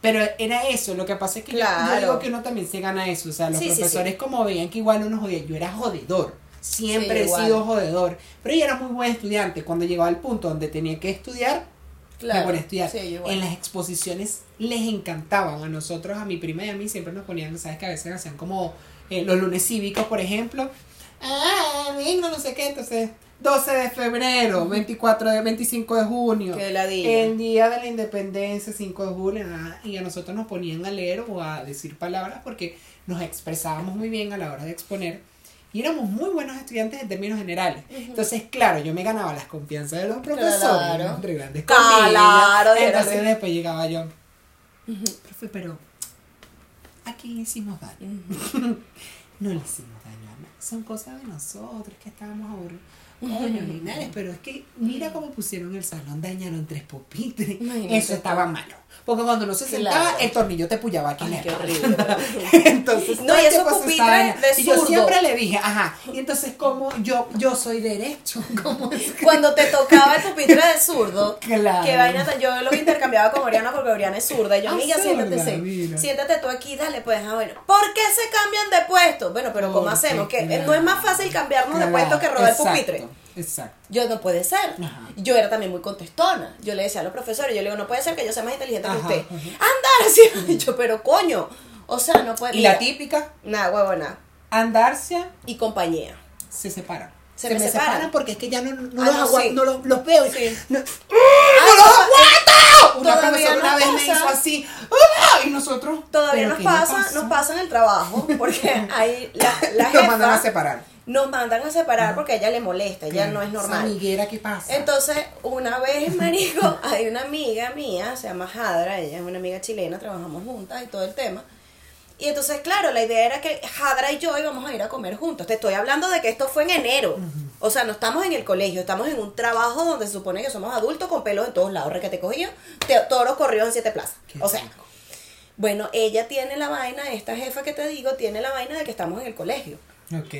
Pero era eso, lo que pasa es que yo- yo, Claro. digo que uno también se gana eso. O sea, los Sí, profesores sí. como veían que igual uno jodía. Yo era jodedor. Siempre he sido jodedor. Pero ella era muy buen estudiante. Cuando llegaba al punto donde tenía que estudiar, a estudiar. Sí, yo en las exposiciones les encantaban. A nosotros, a mi prima y a mí, siempre nos ponían, ¿sabes? Que a veces hacían como eh, los lunes cívicos, por ejemplo. Ah, vengo, no sé qué. Entonces, 12 de febrero, 24 de 25 de junio. Qué ladilla. El día de la independencia, 5 de julio. y a nosotros nos ponían a leer o a decir palabras porque nos expresábamos muy bien a la hora de exponer. Y éramos muy buenos estudiantes en términos generales. Entonces, claro, yo me ganaba las confianzas de los profesores. Claro. Entre grandes Claro, comillas. Entonces de- después llegaba yo. Profe, pero ¿a quién hicimos daño? no le hicimos daño a. Son cosas de nosotros que estábamos aburridos. Coño, Linares, pero es que mira cómo pusieron el salón, dañaron tres pupitres. Imagínate Eso estaba malo. Porque cuando uno se sentaba, Claro. el tornillo te pullaba aquí Ay, qué horrible. entonces, No, y se pupitres de Y yo siempre le dije, ajá, y entonces como yo, yo soy derecho, como Cuando te tocaba el pupitre de zurdo, Claro. que vaina tan- yo lo intercambiaba con Oriana porque Oriana es zurda. Y yo, Ah, amiga, siéntate, sí. siéntate tú aquí, dale, pues, ah, bueno. ¿Por qué se cambian de puesto? Bueno, pero ¿cómo hacemos? Que eh, claro. no es más fácil cambiarnos de puesto que rodar el pupitre. Exacto. Yo no puede ser. Ajá. Yo era también muy contestona. Yo le decía a los profesores, yo le digo, no puede ser que yo sea más inteligente Ajá, que usted. ajá. Andar así. Y yo, pero coño. O sea, no puede. Y mira, la típica, Nada, huevo, nada. andarse Y compañía. se separan. Se me separan. porque es que ya no, no Ah, los, no, agua- sí. no los, los veo. y- Sí. No, Ah, ¡No los toda- aguanto! Una profesora una vez me hizo así. ¡ah! Y nosotros. Todavía ¿pero nos pasa, nos pasa en el trabajo, porque ahí la, la Nos mandan a jefa separar. Nos mandan a separar porque a ella le molesta, ella no es normal. amiguera, ¿qué pasa? Entonces, una vez, marico, hay una amiga mía, se llama Jadra, ella es una amiga chilena, trabajamos juntas y todo el tema. Y entonces, claro, la idea era que Jadra y yo íbamos a ir a comer juntos. Te estoy hablando de que esto fue en enero. O sea, no estamos en el colegio, estamos en un trabajo donde se supone que somos adultos con pelos en todos lados. Requete cogido, te- todos los corridos en siete plazas. Qué O sea, rico. bueno, ella tiene la vaina, esta jefa que te digo, tiene la vaina de que estamos en el colegio. Ok.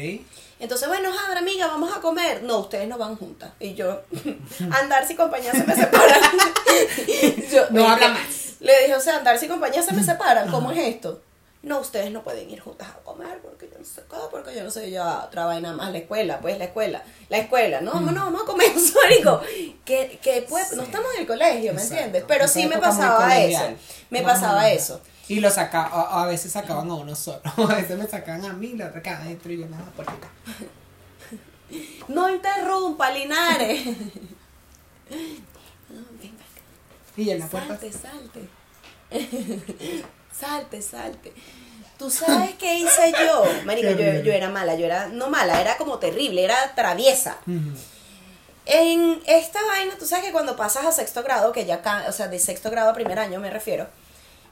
Entonces, bueno, Jadra, amiga, vamos a comer. No, ustedes no van juntas. Y yo, andar sin compañía se me separan. Yo, No le- habla más. Le dije, o sea, andar sin compañía se me separan. ¿Cómo es esto? No, ustedes no pueden ir juntas a comer porque yo no sé qué, porque yo no sé, yo otra vaina más, la escuela, pues la escuela, la escuela, no, no, vamos a comer, marico, que, que pues, no estamos en el colegio, ¿me Exacto. entiendes? Pero Esa sí me pasaba eso, me pasaba eso. Y lo saca, a, a veces sacaban a uno solo. A veces me sacaban a mí, la otra acá adentro y yo nada, por acá. No interrumpa, Linares. No, venga acá. Y en la puerta. Salte, salte. salte, salte. ¿Tú sabes qué hice yo? Marico, Qué yo, yo era mala, yo era, no mala, era como terrible, era traviesa. En esta vaina, tú sabes que cuando pasas a sexto grado, que ya, o sea, de sexto grado a primer año me refiero,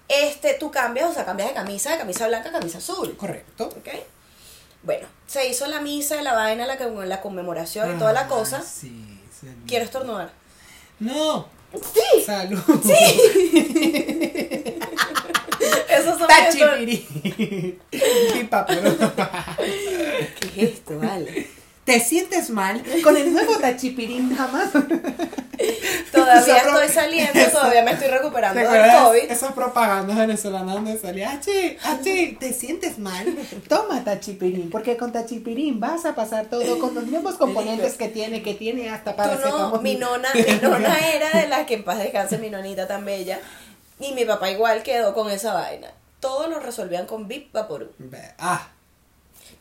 este, tú cambias, o sea, cambias de camisa, de camisa blanca a camisa azul. Correcto. ¿Ok? Bueno, se hizo la misa, la vaina, la, la conmemoración y toda la Ah, cosa. Sí, sí. Quiero estornudar. No. Sí. Salud. Son stories. Tachipirín. Pipa, pero- ¿Qué es esto, vale? ¿Te sientes mal? Con el nuevo tachipirín jamás. Todavía Esa estoy saliendo, todavía me estoy recuperando ¿Te del COVID. esas propagandas venezolanas donde salía, Achi, Achi, ¿te sientes mal? Toma tachipirín, porque con tachipirín vas a pasar todo con los nuevos componentes que tiene, que tiene hasta para no, mi nona, mi nona era de las que en paz descanse, mi nonita tan bella. Y mi papá igual quedó con esa vaina. Todo lo resolvían con Vip Vaporú. Ah,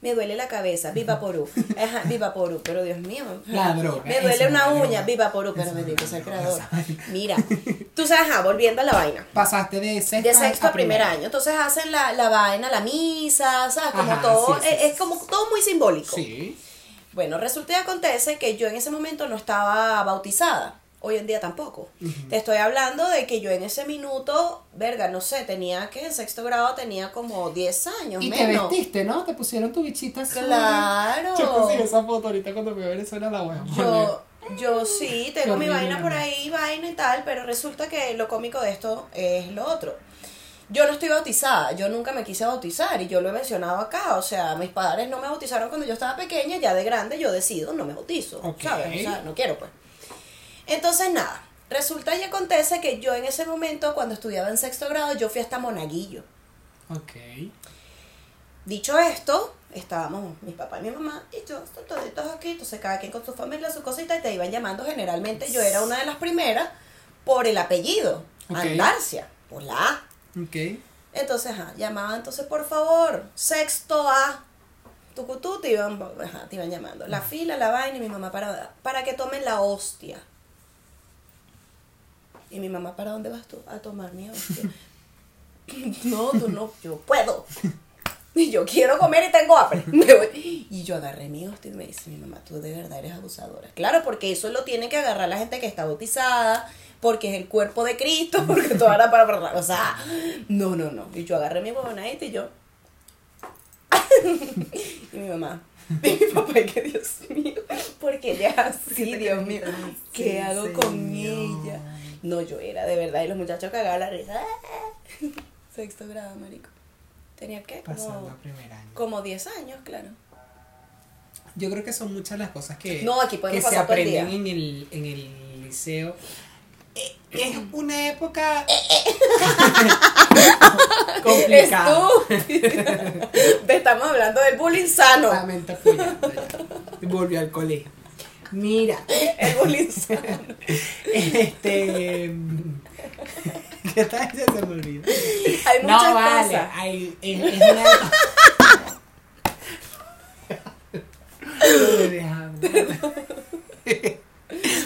Me duele la cabeza, Vip Vaporú. Ajá, Vip Vaporú, pero Dios mío. La droga, Me duele una uña, droga. Vip Vaporú, pero me ser droga, creador. Mira, tú sabes, ajá, volviendo a la vaina. pasaste de sexto, De sexto a primer año. Entonces hacen la, la vaina, la misa, ¿sabes? Como Ajá, todo, sí, sí, es, es como todo muy simbólico. Sí. Bueno, resulta y acontece que yo en ese momento no estaba bautizada. Hoy en día tampoco. Te estoy hablando de que yo en ese minuto, verga, no sé, tenía que en sexto grado tenía como 10 años Y te menos. vestiste, ¿no? Te pusieron tu bichita azul. Claro. Yo puse esa foto ahorita cuando me a Venezuela la voy a poner. Yo, yo sí, tengo mi vaina por ahí, vaina y tal, pero resulta que lo cómico de esto es lo otro. Yo no estoy bautizada, yo nunca me quise bautizar y yo lo he mencionado acá, o sea, mis padres no me bautizaron cuando yo estaba pequeña, ya de grande yo decido, no me bautizo. ¿sabes? O sea, no quiero pues. Entonces nada, resulta y acontece que yo en ese momento, cuando estudiaba en sexto grado, yo fui hasta Monaguillo. Ok. Dicho esto, estábamos mi papá y mi mamá y yo, toditos aquí, entonces cada quien con su familia, su cosita, y te iban llamando generalmente. Yo era una de las primeras por el apellido, Ok. Andarcia, por la A. Ok. Entonces, ajá, llamaban, entonces, por favor, sexto A, tucutú, te iban, ajá, te iban llamando. La fila, la vaina, y mi mamá para, para que tomen la hostia. Y mi mamá, ¿para dónde vas tú? A tomar mi hostia. no, tú no, yo puedo. Y yo quiero comer y tengo hambre. Y yo agarré mi hostia y me dice mi mamá, tú de verdad eres abusadora. Claro, porque eso lo tiene que agarrar la gente que está bautizada, porque es el cuerpo de Cristo, porque toda la para, para, o sea, no, no, no. Y yo agarré mi huevonadita y yo. y mi mamá. Y mi papá, y que Dios mío, porque ella es así, Dios mío, ¿qué hago con ella? No, yo era de verdad, y los muchachos cagaban la risa. Sexto grado, marico. Tenía que Pasando como, a primer año. como 10 años, claro. Yo creo que son muchas las cosas que, No, aquí que se el aprenden en el, en el liceo. Eh, Es una época complicada. Te estamos hablando del bullying sano. Lamento ya. Volvió al colegio. Mira, El sano. este. ¿Qué tal? Ya se me olvidó. Hay muchas No, vale. cosas. Hay, es, es una.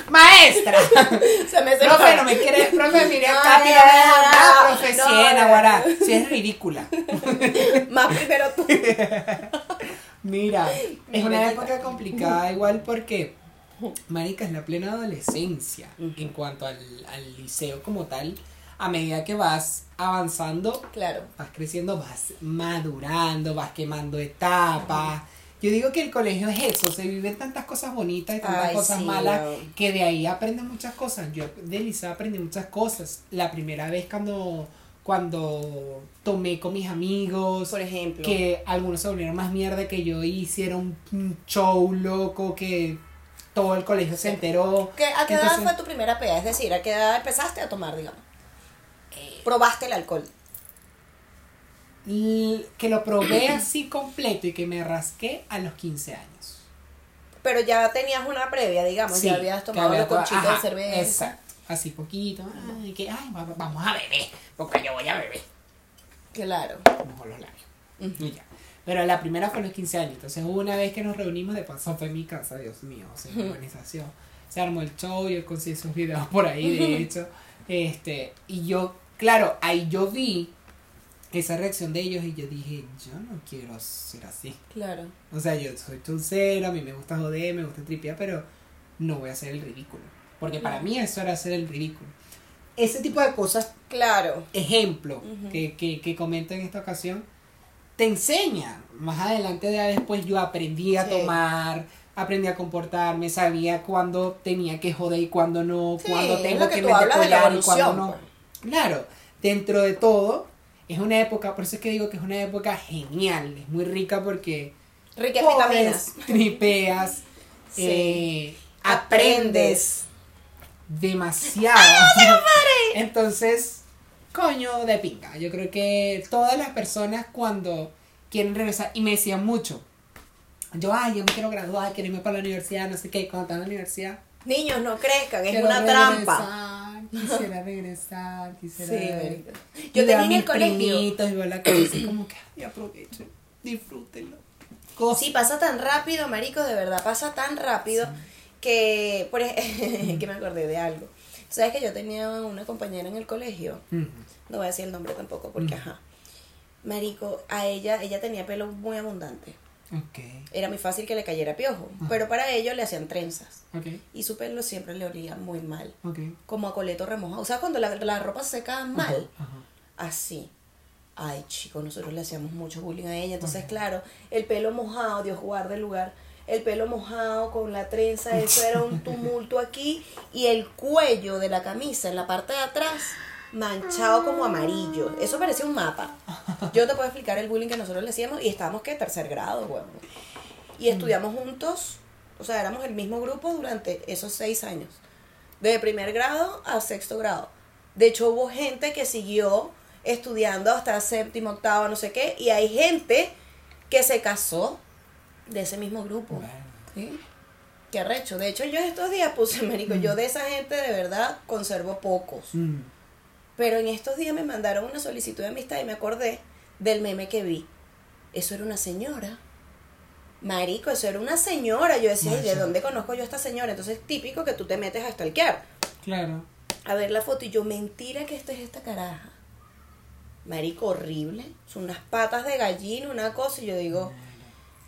Maestra. Se me Profe, no me quiere. Profe, mire No, acá, no profe, no, Siena, guará. Si es ridícula. Más primero tú. Mira, es una época complicada igual porque, marica, es la plena adolescencia en cuanto al, al liceo como tal. A medida que vas avanzando, Claro. vas creciendo, vas madurando, vas quemando etapas. Yo digo que el colegio es eso, se viven tantas cosas bonitas y tantas Ay, cosas sí, malas no. que de ahí aprendes muchas cosas. Yo de liceo aprendí muchas cosas. La primera vez cuando, cuando tomé con mis amigos, Por ejemplo. que algunos se volvieron más mierda que yo y hicieron un show loco que todo el colegio se enteró. ¿Qué- ¿A qué edad fue tu primera peda? Es decir, ¿a qué edad empezaste a tomar, digamos? Probaste el alcohol. Que lo probé así completo y que me rasqué a los 15 años. Pero ya tenías una previa, digamos. Sí, ya habías tomado había los de cerveza. Exacto. Así poquito. Ay, que, ay, va- vamos a beber. Porque yo voy a beber. Claro. Mojo los labios. Y ya. Pero la primera fue a los 15 años. Entonces hubo una vez que nos reunimos, de paso fue en mi casa, Dios mío, o sea, organización. Se armó el show, yo conseguí esos videos por ahí, de hecho. Este, y yo, claro, ahí yo vi esa reacción de ellos y yo dije, yo no quiero ser así. Claro. O sea, yo soy chulcero, a mí me gusta joder, me gusta tripear, pero no voy a hacer el ridículo. Porque para mí eso era hacer el ridículo. Ese tipo de cosas Claro. ejemplo que, que, que comento en esta ocasión, te enseña. Más adelante, ya después, yo aprendí a Sí. tomar, aprendí a comportarme, sabía cuándo tenía que joder y cuándo no, Sí, cuándo tengo que que meter de collar y cuándo no. pues. Claro, dentro de todo, es una época, por eso es que digo que es una época genial, es muy rica porque Rica vitaminas. tripeas, Sí. eh, Aprendes. aprendes demasiado. Entonces, coño de pinga. Yo creo que todas las personas cuando quieren regresar, y me decían mucho, yo, ay, yo me quiero graduar, quiero irme para la universidad, no sé qué, cuando estaba en la universidad. Niños, no crezcan, es una trampa. regresar, Quisiera regresar, quisiera. Sí, ver- y Yo tenía en el colegio. y la y como que, ay, aprovechen, disfrútenlo. Cosa- Sí, pasa tan rápido, marico, de verdad, pasa tan rápido que, por ej- que me acordé de algo. ¿Sabes que yo tenía una compañera en el colegio? No voy a decir el nombre tampoco, porque Mm. ajá. Marico, a ella, ella tenía pelo muy abundante. Ok, Era muy fácil que le cayera piojo, Ajá. pero para ello le hacían trenzas. ok, Y su pelo siempre le olía muy mal, ok. como a coleto remojado. O sea, cuando la, la ropa se seca mal, así. Ay, chicos, nosotros le hacíamos mucho bullying a ella. Entonces, claro, el pelo mojado, Dios guarde el lugar, el pelo mojado con la trenza, eso era un tumulto aquí. Y el cuello de la camisa en la parte de atrás, manchado como amarillo. Eso parecía un mapa. Yo te puedo explicar el bullying que nosotros le hacíamos y estábamos que tercer grado, weón. Y estudiamos juntos, o sea, éramos el mismo grupo durante esos seis años. De primer grado a sexto grado. De hecho, hubo gente que siguió estudiando hasta séptimo, octavo, no sé qué. Y hay gente que se casó de ese mismo grupo. Bueno. ¿Sí? Qué arrecho. De hecho, yo estos días puse, marico, yo de esa gente de verdad conservo pocos. Mm. Pero en estos días me mandaron una solicitud de amistad y me acordé del meme que vi. Eso era una señora. Marico, eso era una señora. Yo decía, "Ay, ¿de dónde conozco yo a esta señora? Entonces, típico que tú te metes a stalkear. Claro. A ver la foto y yo, mentira que esta es esta caraja. Marico, horrible. Son unas patas de gallina, una cosa. Y yo digo,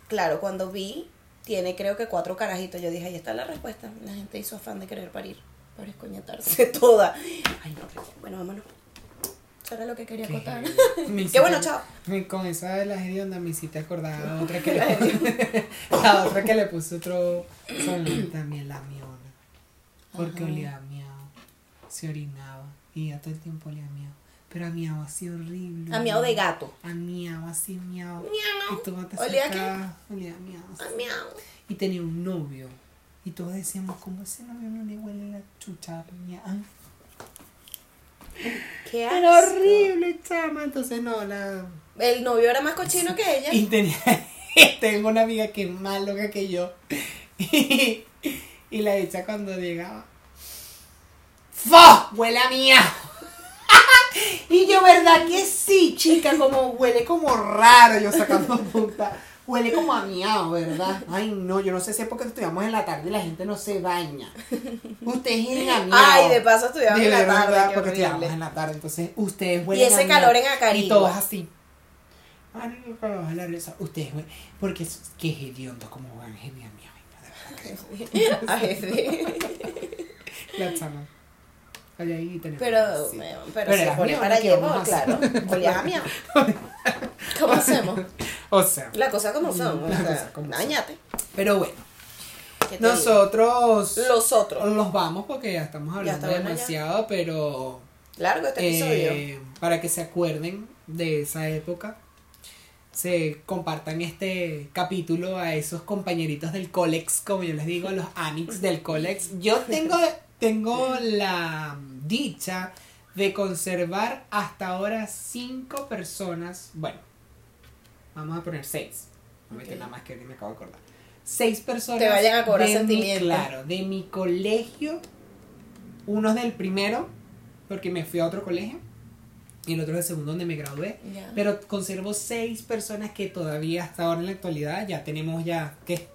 claro, cuando vi, tiene creo que cuatro carajitos. Yo dije, ahí está la respuesta. La gente hizo afán de querer parir. Para escoñetarse toda. Ay, no, bueno, vámonos. Eso era lo que quería contar. Qué bueno, chao. Con esa de las hediondas me hiciste acordar a otra que le la otra que le puse otro son también la miona. Porque Ajá. olía a miau. Se orinaba. Y a todo el tiempo olía a miau. Pero a miau así horrible. A miau de gato. A miau, así miau. Miau. Y tú no te ¿Olía a qué? Olía a miau. A miau. Y tenía un novio. Y todos decíamos, ¿cómo ese novio no le huele la chucha? Miau. Qué Era asco. horrible, chama. Entonces no, la... El novio era más cochino que ella. Y tenía, tengo una amiga que es más loca que yo. Y, y la hecha cuando llegaba. ¡Fo! Huele a mía. Y yo, ¿verdad que sí, chica? Como huele como raro, yo sacando punta. Huele como a miau, ¿verdad? Ay, no, yo no sé si es porque estudiamos en la tarde y la gente no se baña. Ustedes huelen a miau. Ay, de paso estudiamos De en la verdad, tarde. Porque estudiamos horrible. en la tarde, entonces ustedes Y huelen ese a calor miau. en Acarigua. Y todos así. Ay, no, bajar la risa. Ustedes huelen, porque es, que es hediondo como van genial, mi vaina, de verdad que. La chama. Pero, sí. pero, Pero pone mío, para ¿qué llevar, claro. A. ¿Cómo hacemos? O sea, La cosa como son. O sea, dañate. pero bueno, nosotros Los otros. los vamos porque ya estamos hablando ya. demasiado, pero Largo este episodio. eh, para que se acuerden de esa época, se compartan este capítulo a esos compañeritos del Colex, como yo les digo, a los Anix del Colex. Yo tengo, tengo la dicha de conservar hasta ahora cinco personas, bueno, vamos a poner seis, no meter Ok. nada más que ahorita me acabo de acordar. Seis personas Te vayan a cobrar de mi- sentimientos. claro, de mi colegio, unos del primero, porque me fui a otro colegio, y el otro del segundo donde me gradué. Pero conservo seis personas que todavía hasta ahora en la actualidad ya tenemos ya, ¿qué?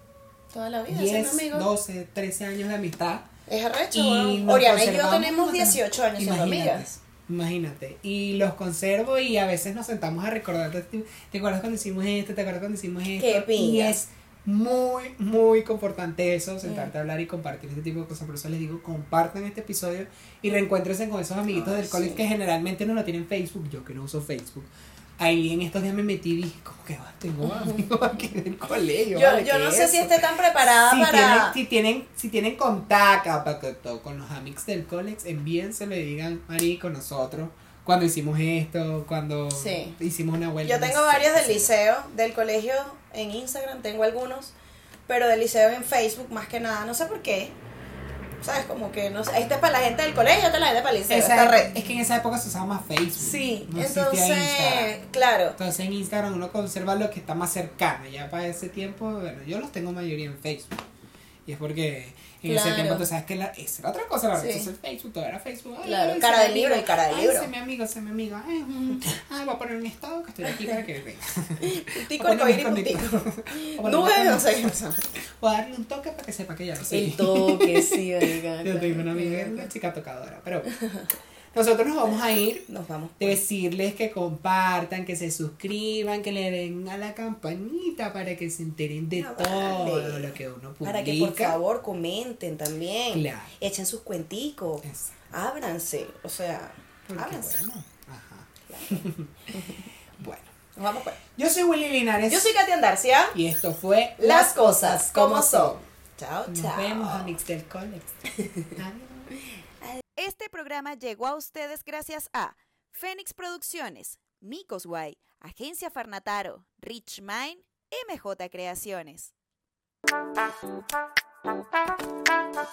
Toda la vida siendo 10, amigos. 12, 13 años de amistad. Es arrecho, Y Oriana y yo tenemos nos 18 años siendo amigas. Imagínate. Y los conservo y a veces nos sentamos a recordar. ¿Te, acuerdas cuando hicimos esto? ¿Te acuerdas cuando hicimos esto? Qué y es muy, muy confortante eso, sentarte a hablar y compartir este tipo de cosas. Por eso les digo, compartan este episodio y reencuéntrense con esos amiguitos Ay, del college sí. que generalmente no lo tienen Facebook. Yo que no uso Facebook. Ahí en estos días me metí y dije, ¿cómo que va? Tengo amigos aquí del colegio. Yo, ¿vale? yo ¿Qué no sé si esté tan preparada si, para. tienen, si tienen si tienen contacto con con los amigos del college, envíenselo y digan, marico, nosotros cuando hicimos esto, cuando Sí. hicimos una vuelta. Yo tengo no varios del liceo, del colegio en Instagram, tengo algunos, pero del liceo en Facebook más que nada, no sé por qué. ¿Sabes? Como que no sé, este es para la gente del colegio, este es la gente para el liceo, Esa esta red. es que en esa época se usaba más Facebook. Sí, no entonces, claro. Entonces en Instagram uno conserva lo que está más cercano. Ya para ese tiempo, bueno, yo los tengo mayoría en Facebook. Y es porque en ese Claro. tiempo tú sabes que la, esa era otra cosa, la Sí. red Facebook, todo era Facebook. Ay, Claro, ay, cara de libro y cara de Ay, libro. sé mi amigo, sé mi amigo. Ay, mm, ay, voy a poner un estado que estoy aquí para que vean. Puntico, Voy a poner arcoíris, un puntico. iconito. O Nube, poner- no sé qué. O darle un toque para que sepa que ya lo sé. El toque, sí, oiga. Yo tengo una amiga, una chica tocadora. Pero nosotros nos vamos a ir Nos vamos. decirles que compartan, que se suscriban, que le den a la campanita para que se enteren de Ah, todo vale. lo que uno publica. Para que por favor comenten también. Claro. Echen sus cuenticos. Exacto. Ábranse. O sea, Porque, ábranse. bueno, ajá. bueno, Nos vamos pues. yo soy Willy Linares. Yo soy Katia Andarcia. Y esto fue Las cosas como son. Chao, Nos chao. vemos, amigos del Colex. Adiós. Este programa llegó a ustedes gracias a Fénix Producciones, Micos Guay, Agencia Farnataro, Rich Mind, MJ Creaciones.